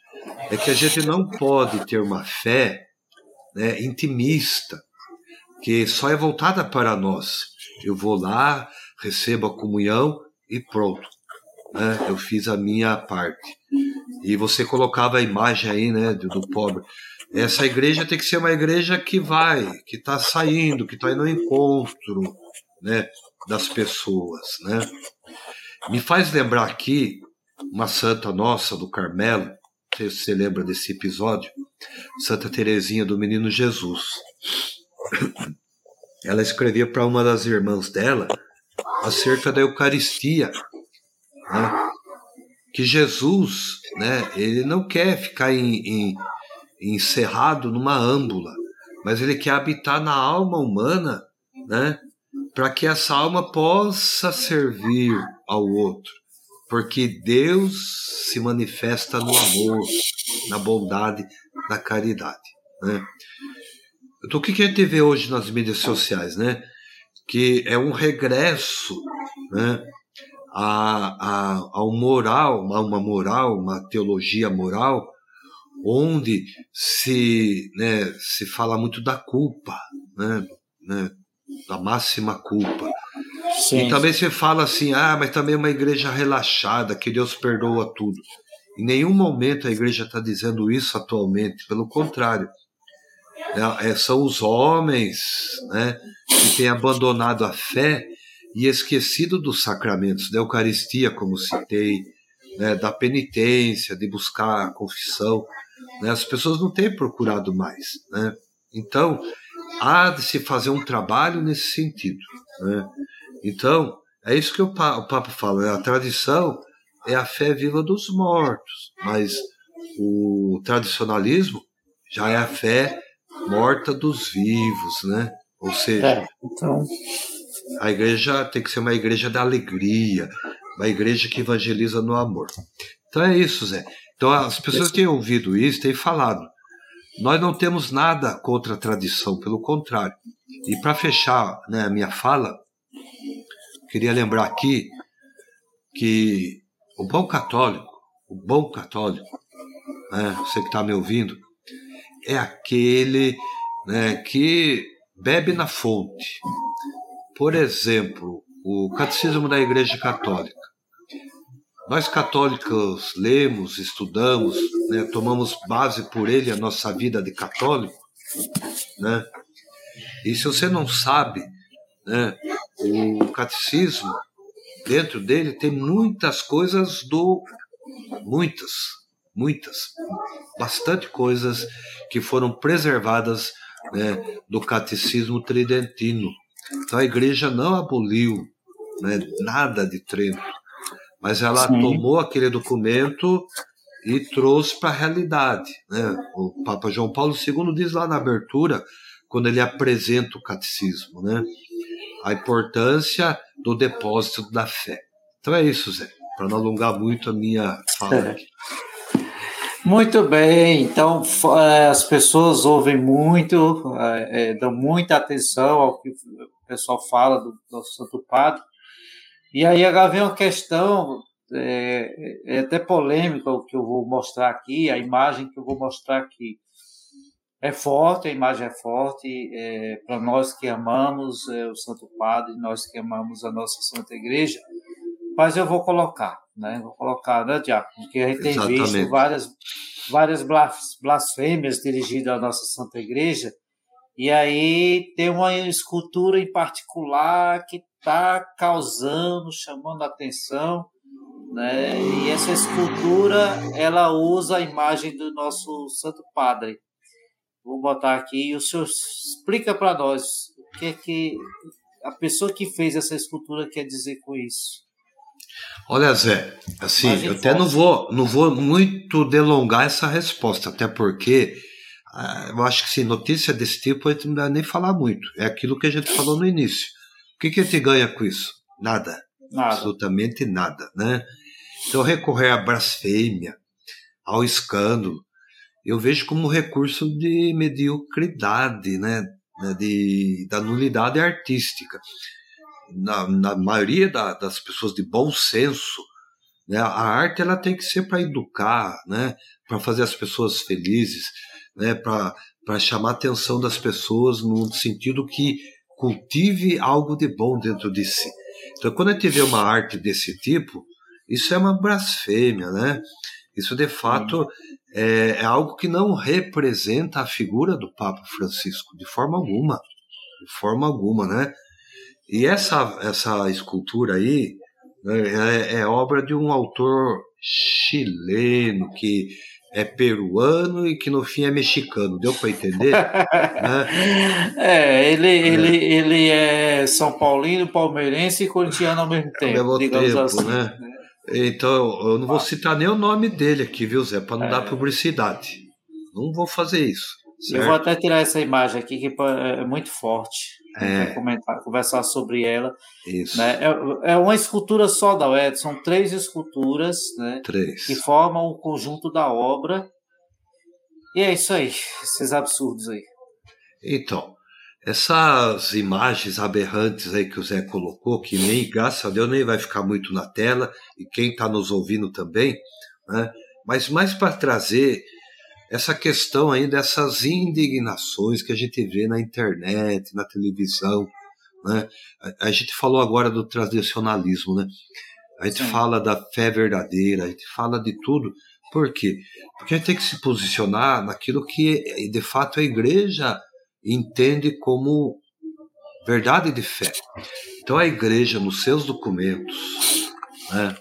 é que a gente não pode ter uma fé né, intimista, que só é voltada para nós. Eu vou lá, recebo a comunhão e pronto. Né? Eu fiz a minha parte. E você colocava a imagem aí né, do, do pobre. Essa igreja tem que ser uma igreja que vai, que está saindo, que está indo ao encontro né, das pessoas, né? Me faz lembrar aqui uma santa nossa do Carmelo, não sei se você lembra desse episódio, Santa Teresinha do Menino Jesus. Ela escrevia para uma das irmãs dela acerca da Eucaristia, né? que Jesus, né, ele não quer ficar em, em, encerrado numa âmbula, mas ele quer habitar na alma humana, né, para que essa alma possa servir ao outro, porque Deus se manifesta no amor, na bondade, na caridade, né? Então, o que a gente vê hoje nas mídias sociais, né? Que é um regresso, né? a, a, ao moral, uma, uma moral, uma teologia moral, onde se, né, se fala muito da culpa, né, né, da máxima culpa. Sim. E também se fala assim, ah, mas também é uma igreja relaxada, que Deus perdoa tudo. Em nenhum momento a igreja está dizendo isso atualmente, pelo contrário. É, é, são os homens né, que têm abandonado a fé e esquecido dos sacramentos, da Eucaristia, como citei, né, da penitência, de buscar a confissão. Né, as pessoas não têm procurado mais. Né? Então, há de se fazer um trabalho nesse sentido. Né? Então, é isso que o, pa o Papa fala: né? a tradição é a fé viva dos mortos, mas o tradicionalismo já é a fé morta dos vivos, né? Ou seja, é, então a igreja tem que ser uma igreja da alegria, uma igreja que evangeliza no amor. Então é isso, Zé. Então as pessoas que têm ouvido isso têm falado. Nós não temos nada contra a tradição, pelo contrário. E para fechar né, a minha fala, queria lembrar aqui que o bom católico, o bom católico, né, você que está me ouvindo, é aquele né, que bebe na fonte, por exemplo, o Catecismo da Igreja Católica. Nós católicos lemos, estudamos, né, tomamos base por ele a nossa vida de católico, né? E se você não sabe, né, o catecismo dentro dele tem muitas coisas do muitas, muitas, bastante coisas que foram preservadas né, do catecismo tridentino, então a igreja não aboliu né, nada de Trento, mas ela Sim. tomou aquele documento e trouxe para a realidade. Né? O Papa João Paulo II diz lá na abertura, quando ele apresenta o catecismo, né? a importância do depósito da fé. Então é isso, Zé, para não alongar muito a minha fala é. aqui. Muito bem, então é, as pessoas ouvem muito, é, é, dão muita atenção ao que o pessoal fala do, do Santo Padre. E aí agora vem uma questão, é, é, até polêmica o que eu vou mostrar aqui, a imagem que eu vou mostrar aqui. É forte, a imagem é forte, é, para nós que amamos é, o Santo Padre, nós que amamos a nossa Santa Igreja, mas eu vou colocar, né? Vou colocar, né, Diácono? Porque a gente tem visto várias, várias blasfêmias dirigidas à nossa Santa Igreja, e aí tem uma escultura em particular que está causando, chamando a atenção, né? E essa escultura, ela usa a imagem do nosso Santo Padre. Vou botar aqui e o senhor explica para nós o que é que a pessoa que fez essa escultura quer dizer com isso. Olha, Zé, assim, eu até não vou, não vou muito delongar essa resposta, até porque eu acho que sim, notícia desse tipo a gente não vai nem falar muito. É aquilo que a gente falou no início. O que, que a gente ganha com isso? Nada. nada. Absolutamente nada, né? Então, recorrer à blasfêmia, ao escândalo, eu vejo como recurso de mediocridade, né? De, da nulidade artística na, na maioria da, das pessoas de bom senso, né, a arte ela tem que ser para educar, né, para fazer as pessoas felizes, né, para chamar a atenção das pessoas no sentido que cultive algo de bom dentro de si. Então, quando a gente vê uma arte desse tipo, isso é uma blasfêmia, né? Isso de fato é, é, algo que não representa a figura do Papa Francisco de forma alguma, de forma alguma, né? E essa, essa escultura aí né, é, é obra de um autor chileno que é peruano e que no fim é mexicano. Deu para entender? né? É, ele, é. Ele, ele é São Paulino, palmeirense e corintiano ao mesmo tempo. Ao mesmo tempo, assim, né? né? Então, eu não vou citar nem o nome dele aqui, viu, Zé? Para não é. dar publicidade. Não vou fazer isso. Certo? Eu vou até tirar essa imagem aqui, que é muito forte. É. Comentar, conversar sobre ela. Isso. Né? É, é uma escultura só da UED, são três esculturas né? três. que formam o conjunto da obra. E é isso aí, esses absurdos aí. Então, essas imagens aberrantes aí que o Zé colocou, que nem, graças a Deus, nem vai ficar muito na tela, e quem está nos ouvindo também, né? mas mais para trazer essa questão aí dessas indignações que a gente vê na internet, na televisão. Né? A, a gente falou agora do tradicionalismo, né? A gente Sim. fala da fé verdadeira, a gente fala de tudo. Por quê? Porque a gente tem que se posicionar naquilo que, de fato, a igreja entende como verdade de fé. Então, a igreja, nos seus documentos, né,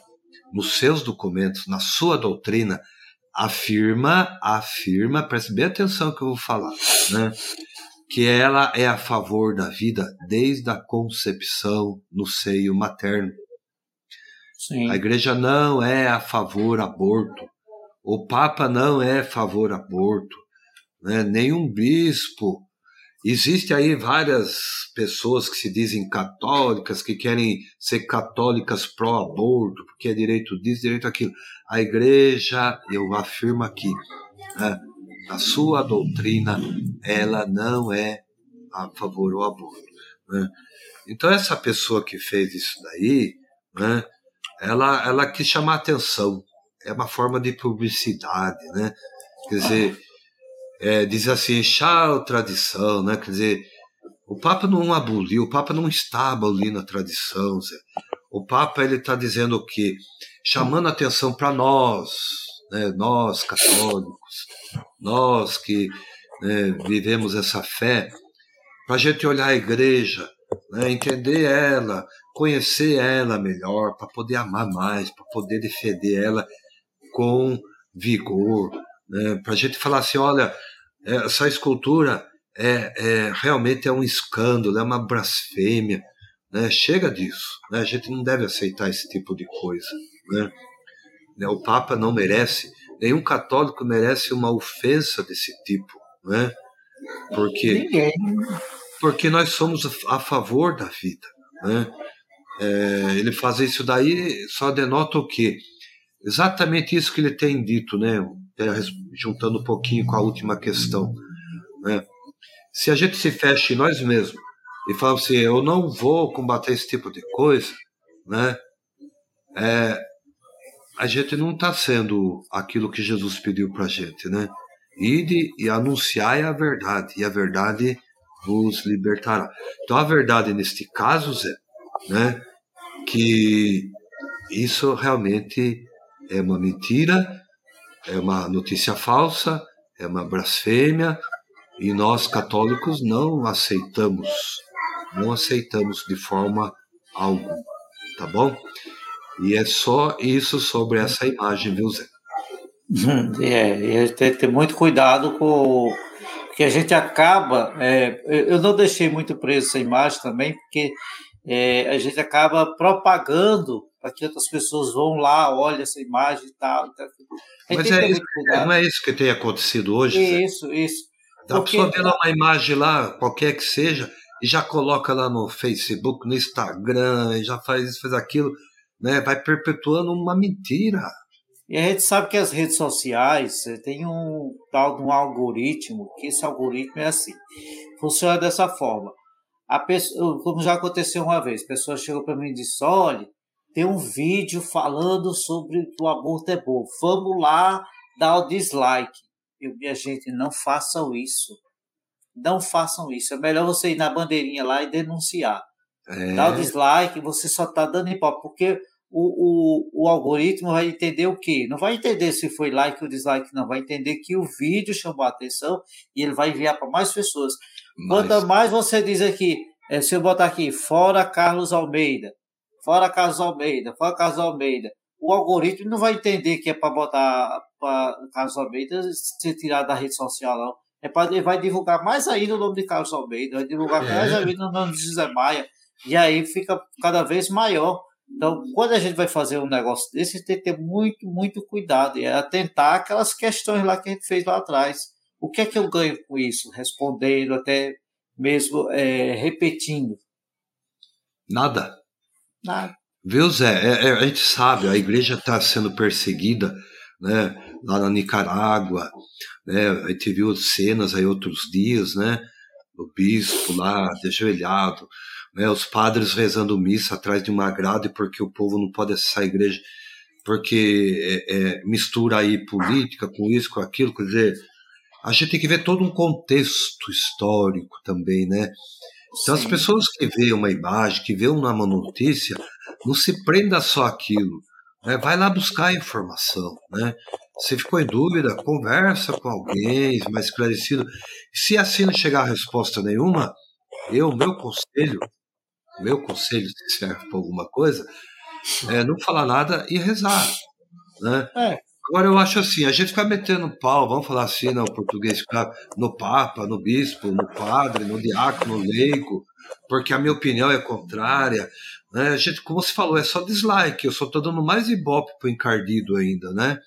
nos seus documentos, na sua doutrina, afirma, afirma, preste bem atenção que eu vou falar, né? Que ela é a favor da vida desde a concepção no seio materno. Sim. A igreja não é a favor aborto. O Papa não é a favor aborto. Né? Nenhum bispo Existe aí várias pessoas que se dizem católicas, que querem ser católicas pró-aborto, porque é direito disso, direito aquilo. A igreja, eu afirmo aqui, né, a sua doutrina, ela não é a favor do aborto. Né? Então essa pessoa que fez isso daí, né, ela, ela quis chamar atenção. É uma forma de publicidade, né? Quer dizer, é, diz assim, chá tradição, né? Quer dizer, o Papa não aboliu, o Papa não está abolindo a tradição, Zé. O Papa ele está dizendo o quê? Chamando atenção para nós, né? nós católicos, nós que né, vivemos essa fé, para a gente olhar a igreja, né, entender ela, conhecer ela melhor, para poder amar mais, para poder defender ela com vigor, né, para a gente falar assim, olha, essa escultura é, é, realmente é um escândalo, é uma blasfêmia. Né? Chega disso. Né? A gente não deve aceitar esse tipo de coisa. Né? né? O Papa não merece, nenhum católico merece uma ofensa desse tipo. Né? Porque, porque nós somos a favor da vida. Né? É, ele faz isso daí só denota o quê? Exatamente isso que ele tem dito, né? Juntando um pouquinho com a última questão. Né? Se a gente se fecha em nós mesmos e fala assim, eu não vou combater esse tipo de coisa, né? É, a gente não está sendo aquilo que Jesus pediu para a gente, né? Ide e anunciai a verdade, e a verdade vos libertará. Então a verdade neste caso, Zé, né? Que isso realmente é uma mentira é uma notícia falsa, é uma blasfêmia, e nós católicos não aceitamos, não aceitamos de forma alguma, tá bom? E é só isso sobre essa imagem, viu, Zé? É, e tem que ter muito cuidado com. Porque a gente acaba. É, eu não deixei muito preso essa imagem também, porque é, a gente acaba propagando para que outras pessoas vão lá, olhem essa imagem e tal. Então, Mas é isso, não é isso que tem acontecido hoje? Isso, Zé? isso. Dá Porque... a pessoa ver lá uma imagem lá, qualquer que seja, e já coloca lá no Facebook, no Instagram, e já faz isso, faz aquilo, né? Vai perpetuando uma mentira. E a gente sabe que as redes sociais eh, tem um tal de um algoritmo, que esse algoritmo é assim, funciona dessa forma. A pessoa, como já aconteceu uma vez, a pessoa chegou para mim e disse: olha, tem um vídeo falando sobre o aborto é bom. Vamos lá dar o dislike. Eu, minha gente, não façam isso. Não façam isso. É melhor você ir na bandeirinha lá e denunciar. É. Dar o dislike, você só está dando hipótese, porque o, o, o algoritmo vai entender o quê? Não vai entender se foi like ou dislike, não. Vai entender que o vídeo chamou a atenção e ele vai enviar para mais pessoas. Mas... Quanto mais você diz aqui, é, se eu botar aqui, fora Carlos Almeida, fora Carlos Almeida, fora Carlos Almeida, o algoritmo não vai entender que é para botar para Carlos Almeida ser tirado da rede social, não. É para ele vai divulgar mais ainda o nome de Carlos Almeida, vai divulgar é. mais ainda o nome de José Maia, e aí fica cada vez maior. Então, quando a gente vai fazer um negócio desse, tem que ter muito, muito cuidado e atentar aquelas questões lá que a gente fez lá atrás. O que é que eu ganho com isso? Respondendo, até mesmo é, repetindo. Nada. Viu, Zé? É, é, a gente sabe, a igreja está sendo perseguida né, lá na Nicarágua. Né, a gente viu cenas aí outros dias, né? O bispo lá, ajoelhado, né, os padres rezando missa atrás de uma grade porque o povo não pode acessar a igreja porque é, é, mistura aí política com isso, com aquilo, quer dizer, a gente tem que ver todo um contexto histórico também, né? Então Sim. as pessoas que veem uma imagem, que veem uma notícia, não se prenda só aquilo, né? vai lá buscar a informação, né? Se ficou em dúvida, conversa com alguém mais esclarecido. Se assim não chegar a resposta nenhuma, eu, meu conselho, meu conselho, se serve para alguma coisa, é não falar nada e rezar. Né? É. Agora eu acho assim, a gente fica metendo pau, vamos falar assim, no português, no Papa, no Bispo, no Padre, no Diácono, no Leigo, porque a minha opinião é contrária. Né? A gente, como você falou, é só dislike, eu só estou dando mais ibope pro encardido ainda, né?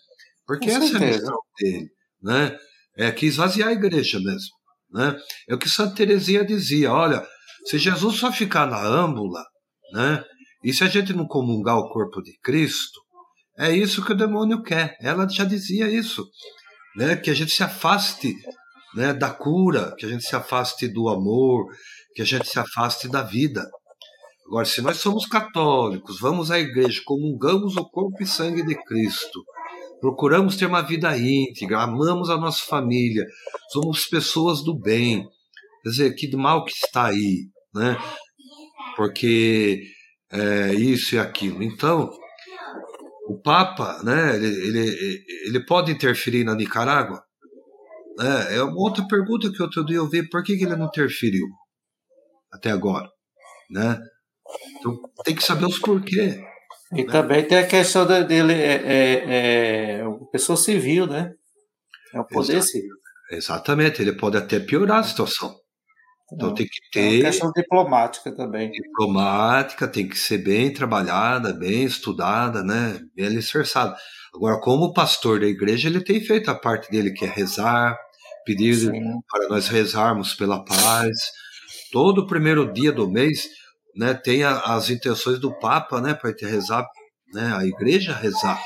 Porque Com essa certeza. é a missão dele, né? É que esvaziar a igreja mesmo, né? É o que Santa Teresinha dizia, olha, se Jesus só ficar na âmbula, né? E se a gente não comungar o corpo de Cristo, é isso que o demônio quer. Ela já dizia isso, né? Que a gente se afaste, né, da cura, que a gente se afaste do amor, que a gente se afaste da vida. Agora, se nós somos católicos, vamos à igreja, comungamos o corpo e sangue de Cristo, procuramos ter uma vida íntegra, amamos a nossa família, somos pessoas do bem, quer dizer, que mal que está aí, né? Porque é, isso e aquilo. Então, o Papa, né, ele, ele, ele pode interferir na Nicarágua? É, é uma outra pergunta que outro dia eu vi, por que, que ele não interferiu até agora? Né? Então, tem que saber os porquê. E né? também tem a questão dele, é, é, é pessoa civil, né? É o poder Exato. civil. Exatamente, ele pode até piorar a situação. Então Não, tem que ter. É uma questão diplomática também. Diplomática, tem que ser bem trabalhada, bem estudada, né? Bem alicerçada. Agora, como pastor da igreja, ele tem feito a parte dele, que é rezar, pedir Sim. para nós rezarmos pela paz. Todo primeiro dia do mês, né, tem a, as intenções do Papa, né, para te rezar, né, a igreja rezar.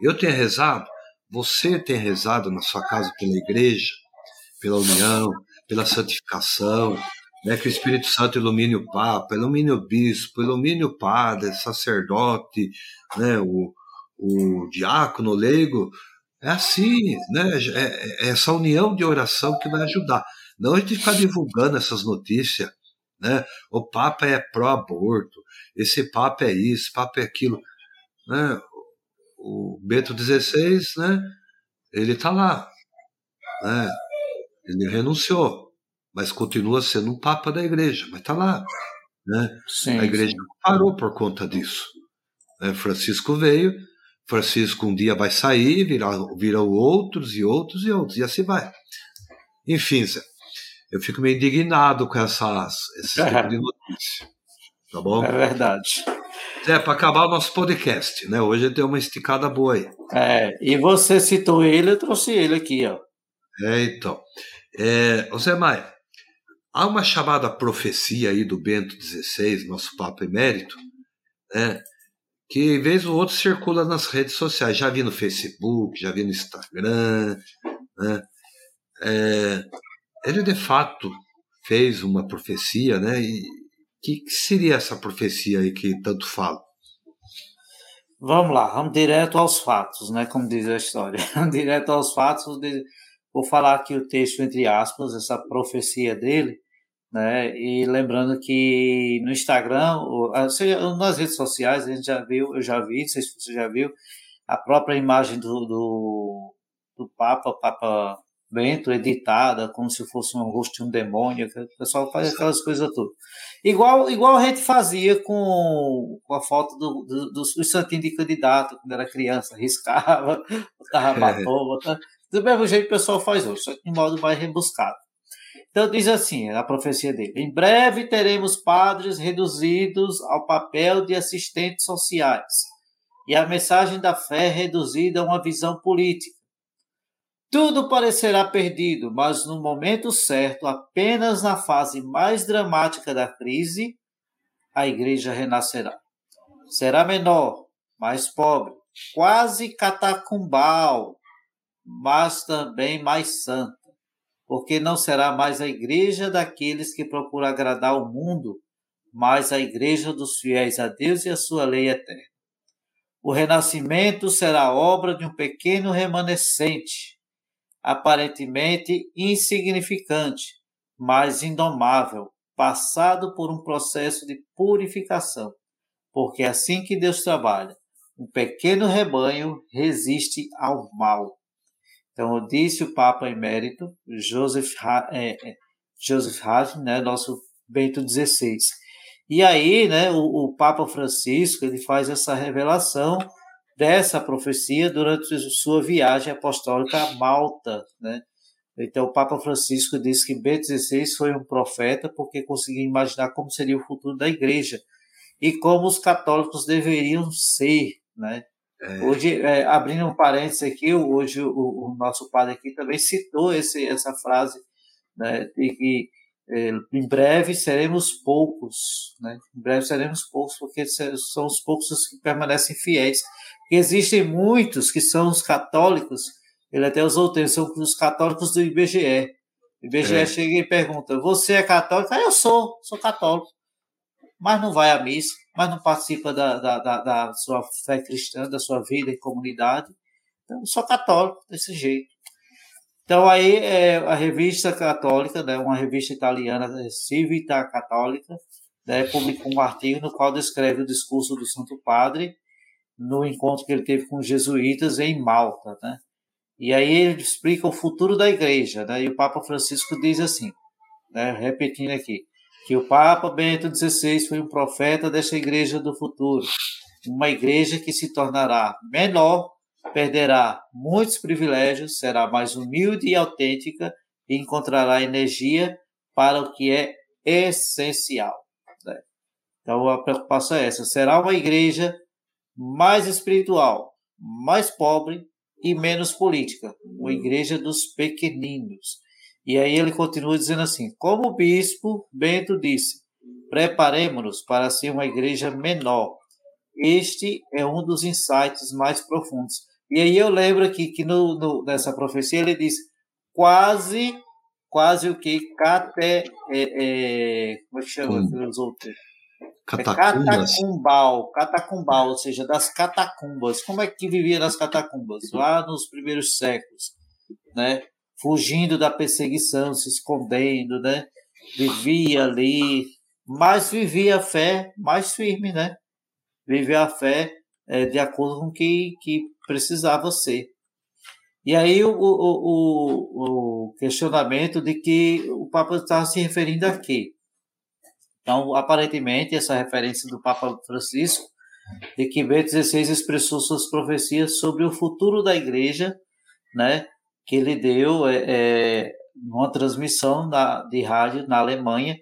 Eu tenho rezado, você tem rezado na sua casa pela igreja, pela união, pela santificação, né, que o Espírito Santo ilumine o Papa, ilumine o Bispo, ilumine o Padre, sacerdote, né, o, o diácono, o leigo. É assim, né, é, é essa união de oração que vai ajudar. Não a gente ficar divulgando essas notícias, né? O Papa é pró-aborto, esse Papa é isso, Papa é aquilo. Né? O Bento XVI, né? Ele está lá, né? Ele renunciou, mas continua sendo um papa da igreja, mas está lá. Né? Sim, a igreja sim. parou por conta disso. Né? Francisco veio, Francisco um dia vai sair, virão, virão outros e outros e outros, e assim vai. Enfim, Zé, eu fico meio indignado com essas, esse tipo de notícia. Tá bom? É verdade. É, para acabar o nosso podcast, né? Hoje deu uma esticada boa aí. É, e você citou ele, eu trouxe ele aqui, ó. É, então. É, José Maia, há uma chamada profecia aí do Bento XVI, nosso Papa Emérito, né, que vez ou outro circula nas redes sociais. Já vi no Facebook, já vi no Instagram. Né, é, ele de fato fez uma profecia, né? E que, que seria essa profecia aí que tanto fala? Vamos lá, vamos direto aos fatos, né? Como diz a história. Direto aos fatos. Vou falar aqui o texto entre aspas, essa profecia dele, né? E lembrando que no Instagram, ou, seja, nas redes sociais, a gente já viu, eu já vi, não sei se você já viu, a própria imagem do, do, do Papa, Papa Bento editada, como se fosse um rosto de um demônio. O pessoal faz aquelas coisas todas. Igual, igual a gente fazia com, com a foto do, do, do, do Santinho de candidato, quando era criança, riscava, botava batom, botava... Do mesmo jeito que o pessoal faz hoje, só que de modo mais rebuscado. Então diz assim, a profecia dele: Em breve teremos padres reduzidos ao papel de assistentes sociais e a mensagem da fé reduzida a uma visão política. Tudo parecerá perdido, mas no momento certo, apenas na fase mais dramática da crise, a igreja renascerá. Será menor, mais pobre, quase catacumbal, mas também mais santa, porque não será mais a igreja daqueles que procuram agradar ao mundo, mas a igreja dos fiéis a Deus e a sua lei eterna. O renascimento será obra de um pequeno remanescente, aparentemente insignificante, mas indomável, passado por um processo de purificação. Porque é assim que Deus trabalha, um pequeno rebanho resiste ao mal. Então, disse o Papa Emérito, Joseph, é, é, Joseph né, nosso Bento XVI. E aí, né, o, o, Papa Francisco ele faz essa revelação dessa profecia durante sua viagem apostólica a Malta, né? Então, o Papa Francisco diz que Bento XVI foi um profeta porque conseguia imaginar como seria o futuro da igreja e como os católicos deveriam ser, né? É. Hoje, é, abrindo um parênteses aqui, hoje o, o, nosso padre aqui também citou esse, essa frase, né, de que é, em breve seremos poucos, né? Em breve seremos poucos, porque são os poucos os que permanecem fiéis. E existem muitos que são os católicos, ele até usou o termo, são os católicos do IBGE. O IBGE é. chega e pergunta: Você é católico? Ah, eu sou, sou católico. Mas não vai à missa, mas não participa da, da, da, da sua fé cristã, da sua vida em comunidade. Então, sou católico desse jeito. Então aí é, a revista católica, né, uma revista italiana, Civita Católica, né, publicou um artigo no qual descreve o discurso do Santo Padre no encontro que ele teve com os jesuítas em Malta, né? E aí ele explica o futuro da igreja, né? E o Papa Francisco diz assim, né, repetindo aqui, que o Papa Bento XVI foi um profeta dessa igreja do futuro, uma igreja que se tornará menor perderá muitos privilégios, será mais humilde e autêntica e encontrará energia para o que é essencial. Né? Então a preocupação é essa: será uma igreja mais espiritual, mais pobre e menos política, uma igreja dos pequeninos. E aí ele continua dizendo assim: como o bispo Bento disse, preparemos-nos para ser uma igreja menor. Este é um dos insights mais profundos. E aí eu lembro aqui que no, no, nessa profecia ele diz quase, quase o que? Cate, é, é, como é que chama? Hum. Catacumbas. É catacumbal, catacumbal, ou seja, das catacumbas. Como é que vivia nas catacumbas? Lá nos primeiros séculos, né? Fugindo da perseguição, se escondendo, né? Vivia ali, mas vivia a fé mais firme, né? Vivia a fé é, de acordo com o que, que precisava ser. E aí o, o, o, questionamento de que o Papa estava se referindo a quê? Então, aparentemente, essa referência do Papa Francisco, de que Bento XVI expressou suas profecias sobre o futuro da Igreja, né, que ele deu é, é, numa transmissão na, de rádio na Alemanha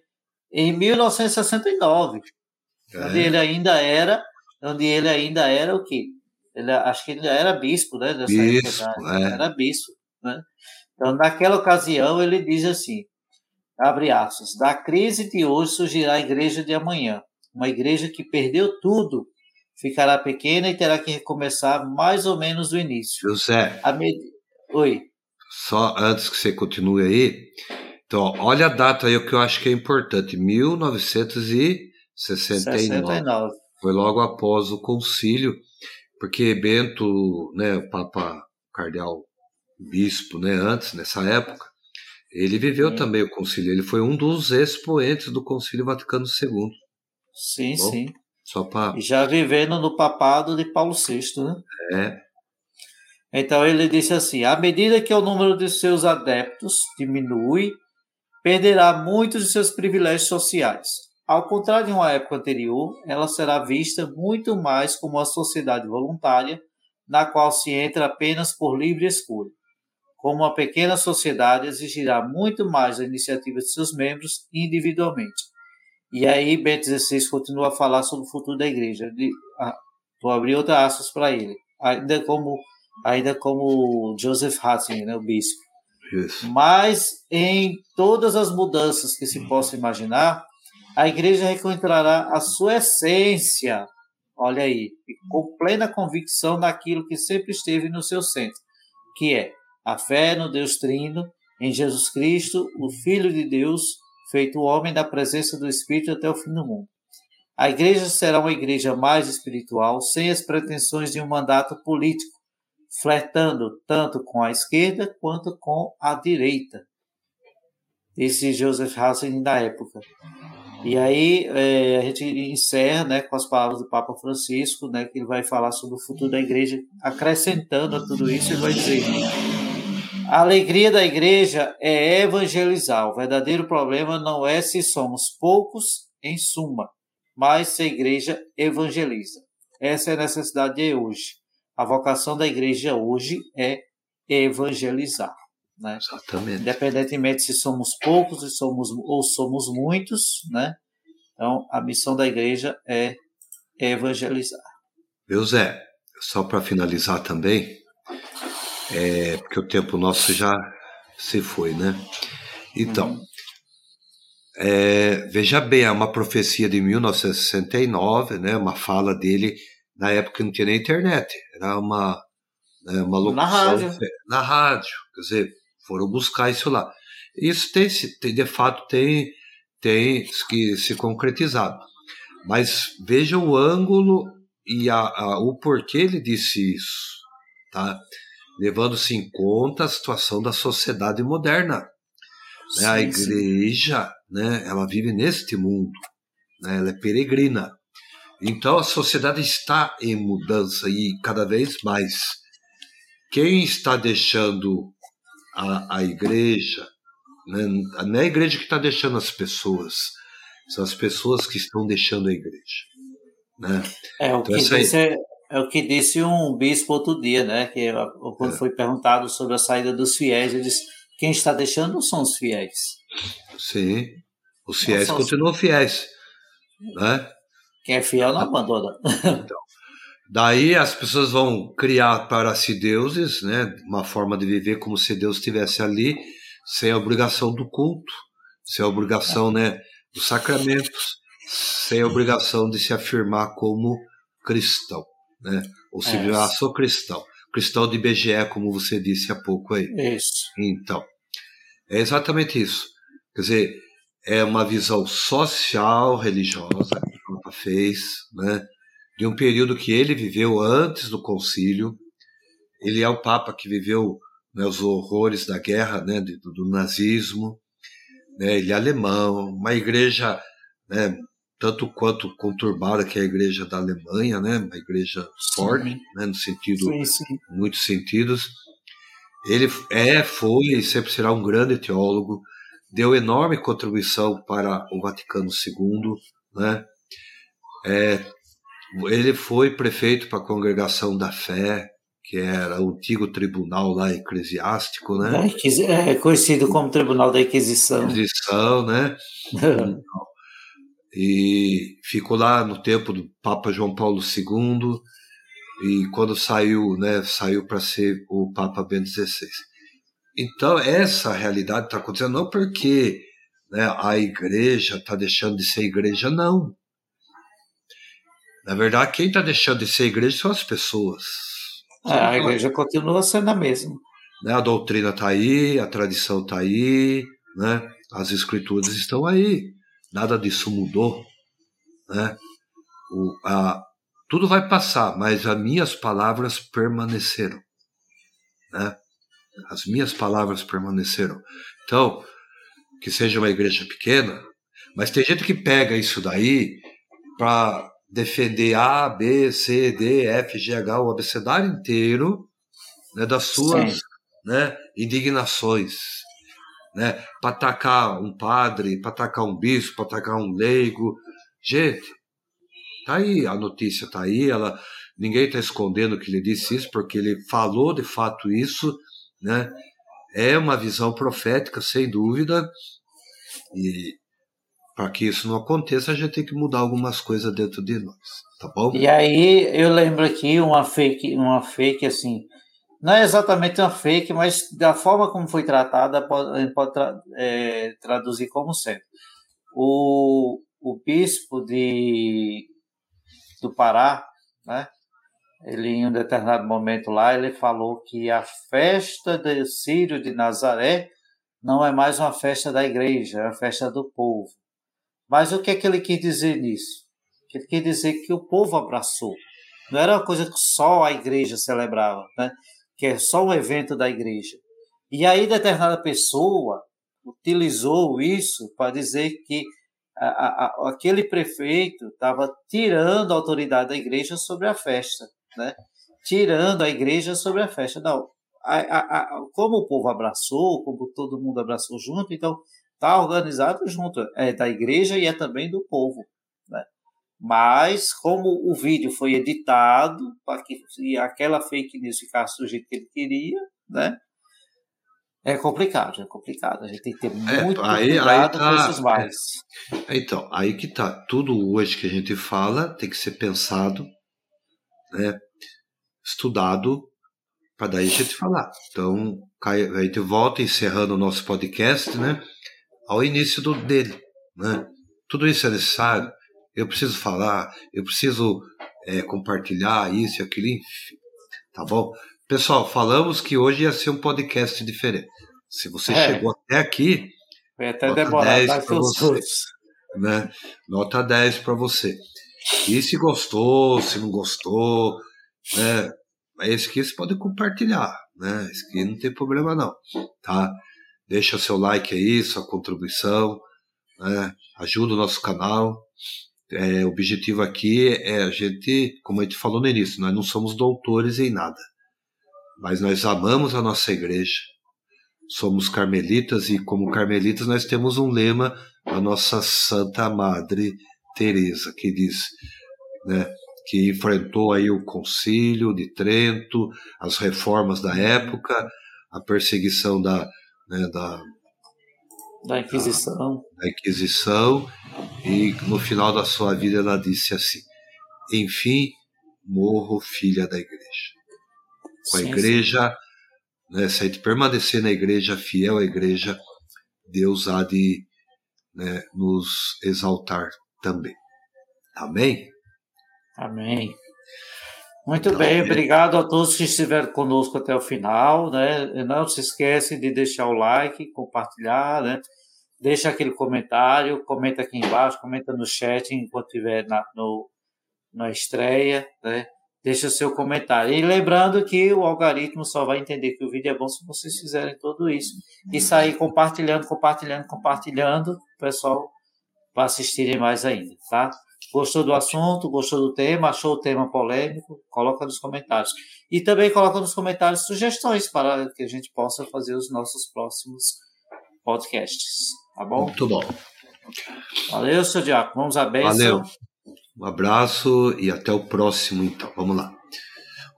em 1969, é. onde ele ainda era, onde ele ainda era o quê? Ele, acho que ele era bispo, né? bispo, época, é. Era bispo, né? Então, naquela ocasião, ele diz assim, abre aspas, da crise de hoje surgirá a igreja de amanhã, uma igreja que perdeu tudo, ficará pequena e terá que recomeçar mais ou menos do início. José. Med... Oi. Só antes que você continue aí, então, olha a data aí, o que eu acho que é importante, 1969. 69. Foi logo após o concílio porque Bento, né, o Papa Cardeal Bispo, né, antes, nessa época, ele viveu sim. também o concílio, ele foi um dos expoentes do concílio Vaticano II. Sim, Bom, sim. Só pra... Já vivendo no papado de Paulo VI, né? É. Então ele disse assim: à medida que o número de seus adeptos diminui, perderá muitos de seus privilégios sociais. Ao contrário de uma época anterior, ela será vista muito mais como uma sociedade voluntária, na qual se entra apenas por livre escolha. Como uma pequena sociedade exigirá muito mais a iniciativa de seus membros individualmente. E aí, Bento XVI continua a falar sobre o futuro da igreja. Ah, vou abrir outra aspas para ele. Ainda como, ainda como Joseph Ratzinger, né, o bispo. Isso. Mas em todas as mudanças que se possa imaginar, a igreja encontrará a sua essência, olha aí, com plena convicção naquilo que sempre esteve no seu centro, que é a fé no Deus Trino, em Jesus Cristo, o Filho de Deus, feito homem da presença do Espírito até o fim do mundo. A igreja será uma igreja mais espiritual, sem as pretensões de um mandato político, flertando tanto com a esquerda quanto com a direita. Disse Joseph Ratzinger da época. E aí é, a gente encerra né, com as palavras do Papa Francisco, né, que ele vai falar sobre o futuro da igreja, acrescentando a tudo isso, ele vai dizer: a alegria da igreja é evangelizar. O verdadeiro problema não é se somos poucos, em suma, mas se a igreja evangeliza. Essa é a necessidade de hoje. A vocação da igreja hoje é evangelizar. Né? Exatamente. Independentemente se somos poucos somos, ou somos muitos, né? Então, a missão da igreja é evangelizar. Meu Zé, só para finalizar também, é, porque o tempo nosso já se foi, né? Então, uhum. é, veja bem, é uma profecia de 1969, né? Uma fala dele na época não tinha nem internet, era uma, né, uma locução na rádio. na rádio, quer dizer, foram buscar isso lá. Isso tem, tem de fato tem tem que se concretizado, mas veja o ângulo e a, a, o porquê ele disse isso, tá? levando-se em conta a situação da sociedade moderna. Sim, né? A igreja, sim. né, ela vive neste mundo, né? ela é peregrina. Então a sociedade está em mudança e cada vez mais. Quem está deixando a, a igreja, né? não é a igreja que está deixando as pessoas, são as pessoas que estão deixando a igreja. Né? É, o então, que essa... é, é o que disse um bispo outro dia, né? Que quando é. foi perguntado sobre a saída dos fiéis, ele disse: quem está deixando são os fiéis. Sim, os fiéis continuam os... fiéis, né? Quem é fiel não abandona. Então, daí as pessoas vão criar para si deuses, né? Uma forma de viver como se Deus estivesse ali, sem a obrigação do culto, sem a obrigação, né? Dos sacramentos, sem a obrigação de se afirmar como cristão né? Ou seja, é. ah, sou cristão. Cristão de BGE, como você disse há pouco aí. Isso. Então, é exatamente isso. Quer dizer, é uma visão social, religiosa, que o Papa fez, né? De um período que ele viveu antes do concílio. Ele é o Papa que viveu né, os horrores da guerra, né, do, do nazismo. Né? Ele é alemão, uma igreja né, tanto quanto conturbada que é a igreja da Alemanha, né, uma igreja forte, né, no sentido, sim, sim. muitos sentidos. Ele é, foi e sempre será um grande teólogo, deu enorme contribuição para o Vaticano II, né. É, ele foi prefeito para a Congregação da Fé, que era o antigo tribunal lá eclesiástico, né? É conhecido como Tribunal da Inquisição. Inquisição, né? e ficou lá no tempo do Papa João Paulo II e quando saiu, né, saiu para ser o Papa Bento XVI. Então essa realidade está acontecendo não porque né, a igreja está deixando de ser igreja, não. Na verdade, quem está deixando de ser igreja são as pessoas. É, a igreja continua sendo a mesma. Né, a doutrina está aí, a tradição está aí, né, as escrituras estão aí nada disso mudou, né? O, a, tudo vai passar, mas as minhas palavras permaneceram, né? As minhas palavras permaneceram. Então, que seja uma igreja pequena, mas tem gente que pega isso daí para defender A, B, C, D, F, G, H, o abecedário inteiro, né, das suas né, indignações. Né, para atacar um padre, para atacar um bispo, para atacar um leigo. Gente, tá aí, a notícia tá aí, ela, ninguém está escondendo que ele disse isso, porque ele falou de fato isso, né? É uma visão profética, sem dúvida, e para que isso não aconteça, a gente tem que mudar algumas coisas dentro de nós, tá bom? E aí eu lembro aqui uma fake, uma fake assim, não é exatamente uma fake, mas da forma como foi tratada, pode, a gente pode tra é, traduzir como certo. O, o bispo de, do Pará, né? Ele, em um determinado momento lá, ele falou que a festa do Sírio de Nazaré não é mais uma festa da igreja, é uma festa do povo. Mas o que é que ele quis dizer nisso? Ele quis dizer que o povo abraçou. Não era uma coisa que só a igreja celebrava, né? que é só um evento da igreja. E aí determinada pessoa utilizou isso para dizer que a, a, aquele prefeito estava tirando a autoridade da igreja sobre a festa, né? tirando a igreja sobre a festa. Não, a, a, como o povo abraçou, como todo mundo abraçou junto, então está organizado junto, é da igreja e é também do povo. Né? Mas, como o vídeo foi editado para que aquela fake news ficasse do jeito que ele queria, né? É complicado, é complicado. A gente tem que ter é, muito é, aí, cuidado aí tá, com esses males. É, então, aí que tá. Tudo hoje que a gente fala tem que ser pensado, né? Estudado para daí a gente falar. Então, a gente volta encerrando o nosso podcast, né? Ao início do, dele, né? Tudo isso é necessário. Eu preciso falar, eu preciso é, compartilhar isso e aquilo, enfim. Tá bom? Pessoal, falamos que hoje ia ser um podcast diferente. Se você é. chegou até aqui, Vai até nota demorar 10 para você. Né? Nota 10 para você. E se gostou, se não gostou, né? Esse aqui você pode compartilhar, né? Esse aqui não tem problema não, tá? Deixa seu like aí, sua contribuição, né? Ajuda o nosso canal. É, o objetivo aqui é a gente, como a gente falou no início, nós não somos doutores em nada mas nós amamos a nossa igreja. Somos carmelitas e, como carmelitas, nós temos um lema a nossa Santa Madre Teresa, que diz, né, que enfrentou aí o Concílio de Trento, as reformas da época, a perseguição da, né, da da Inquisição. Da, da Inquisição, e no final da sua vida ela disse assim: Enfim, morro filha da Igreja com a igreja. Né, se a gente permanecer na igreja, fiel à igreja, Deus há de né, nos exaltar também. Amém? Amém. Muito então, bem, obrigado a todos que estiveram conosco até o final. Né? Não se esquece de deixar o like, compartilhar, né? deixa aquele comentário, comenta aqui embaixo, comenta no chat enquanto estiver na, no, na estreia. Né? deixa seu comentário. E lembrando que o algoritmo só vai entender que o vídeo é bom se vocês fizerem tudo isso. E sair compartilhando, compartilhando, compartilhando, o pessoal vai assistirem mais ainda, tá? Gostou do assunto, gostou do tema, achou o tema polêmico? Coloca nos comentários. E também coloca nos comentários sugestões para que a gente possa fazer os nossos próximos podcasts, tá bom? Muito bom. Valeu, seu Diaco. Vamos à bênção. Valeu. Um abraço e até o próximo, então. Vamos lá.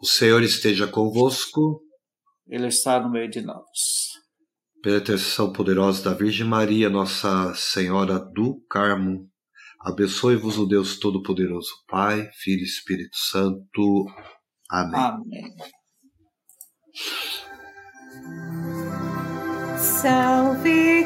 O Senhor esteja convosco. Ele está no meio de nós. Pela intercessão poderosa da Virgem Maria, Nossa Senhora do Carmo, abençoe-vos o Deus Todo-Poderoso, Pai, Filho e Espírito Santo. Amém. Amém. Salve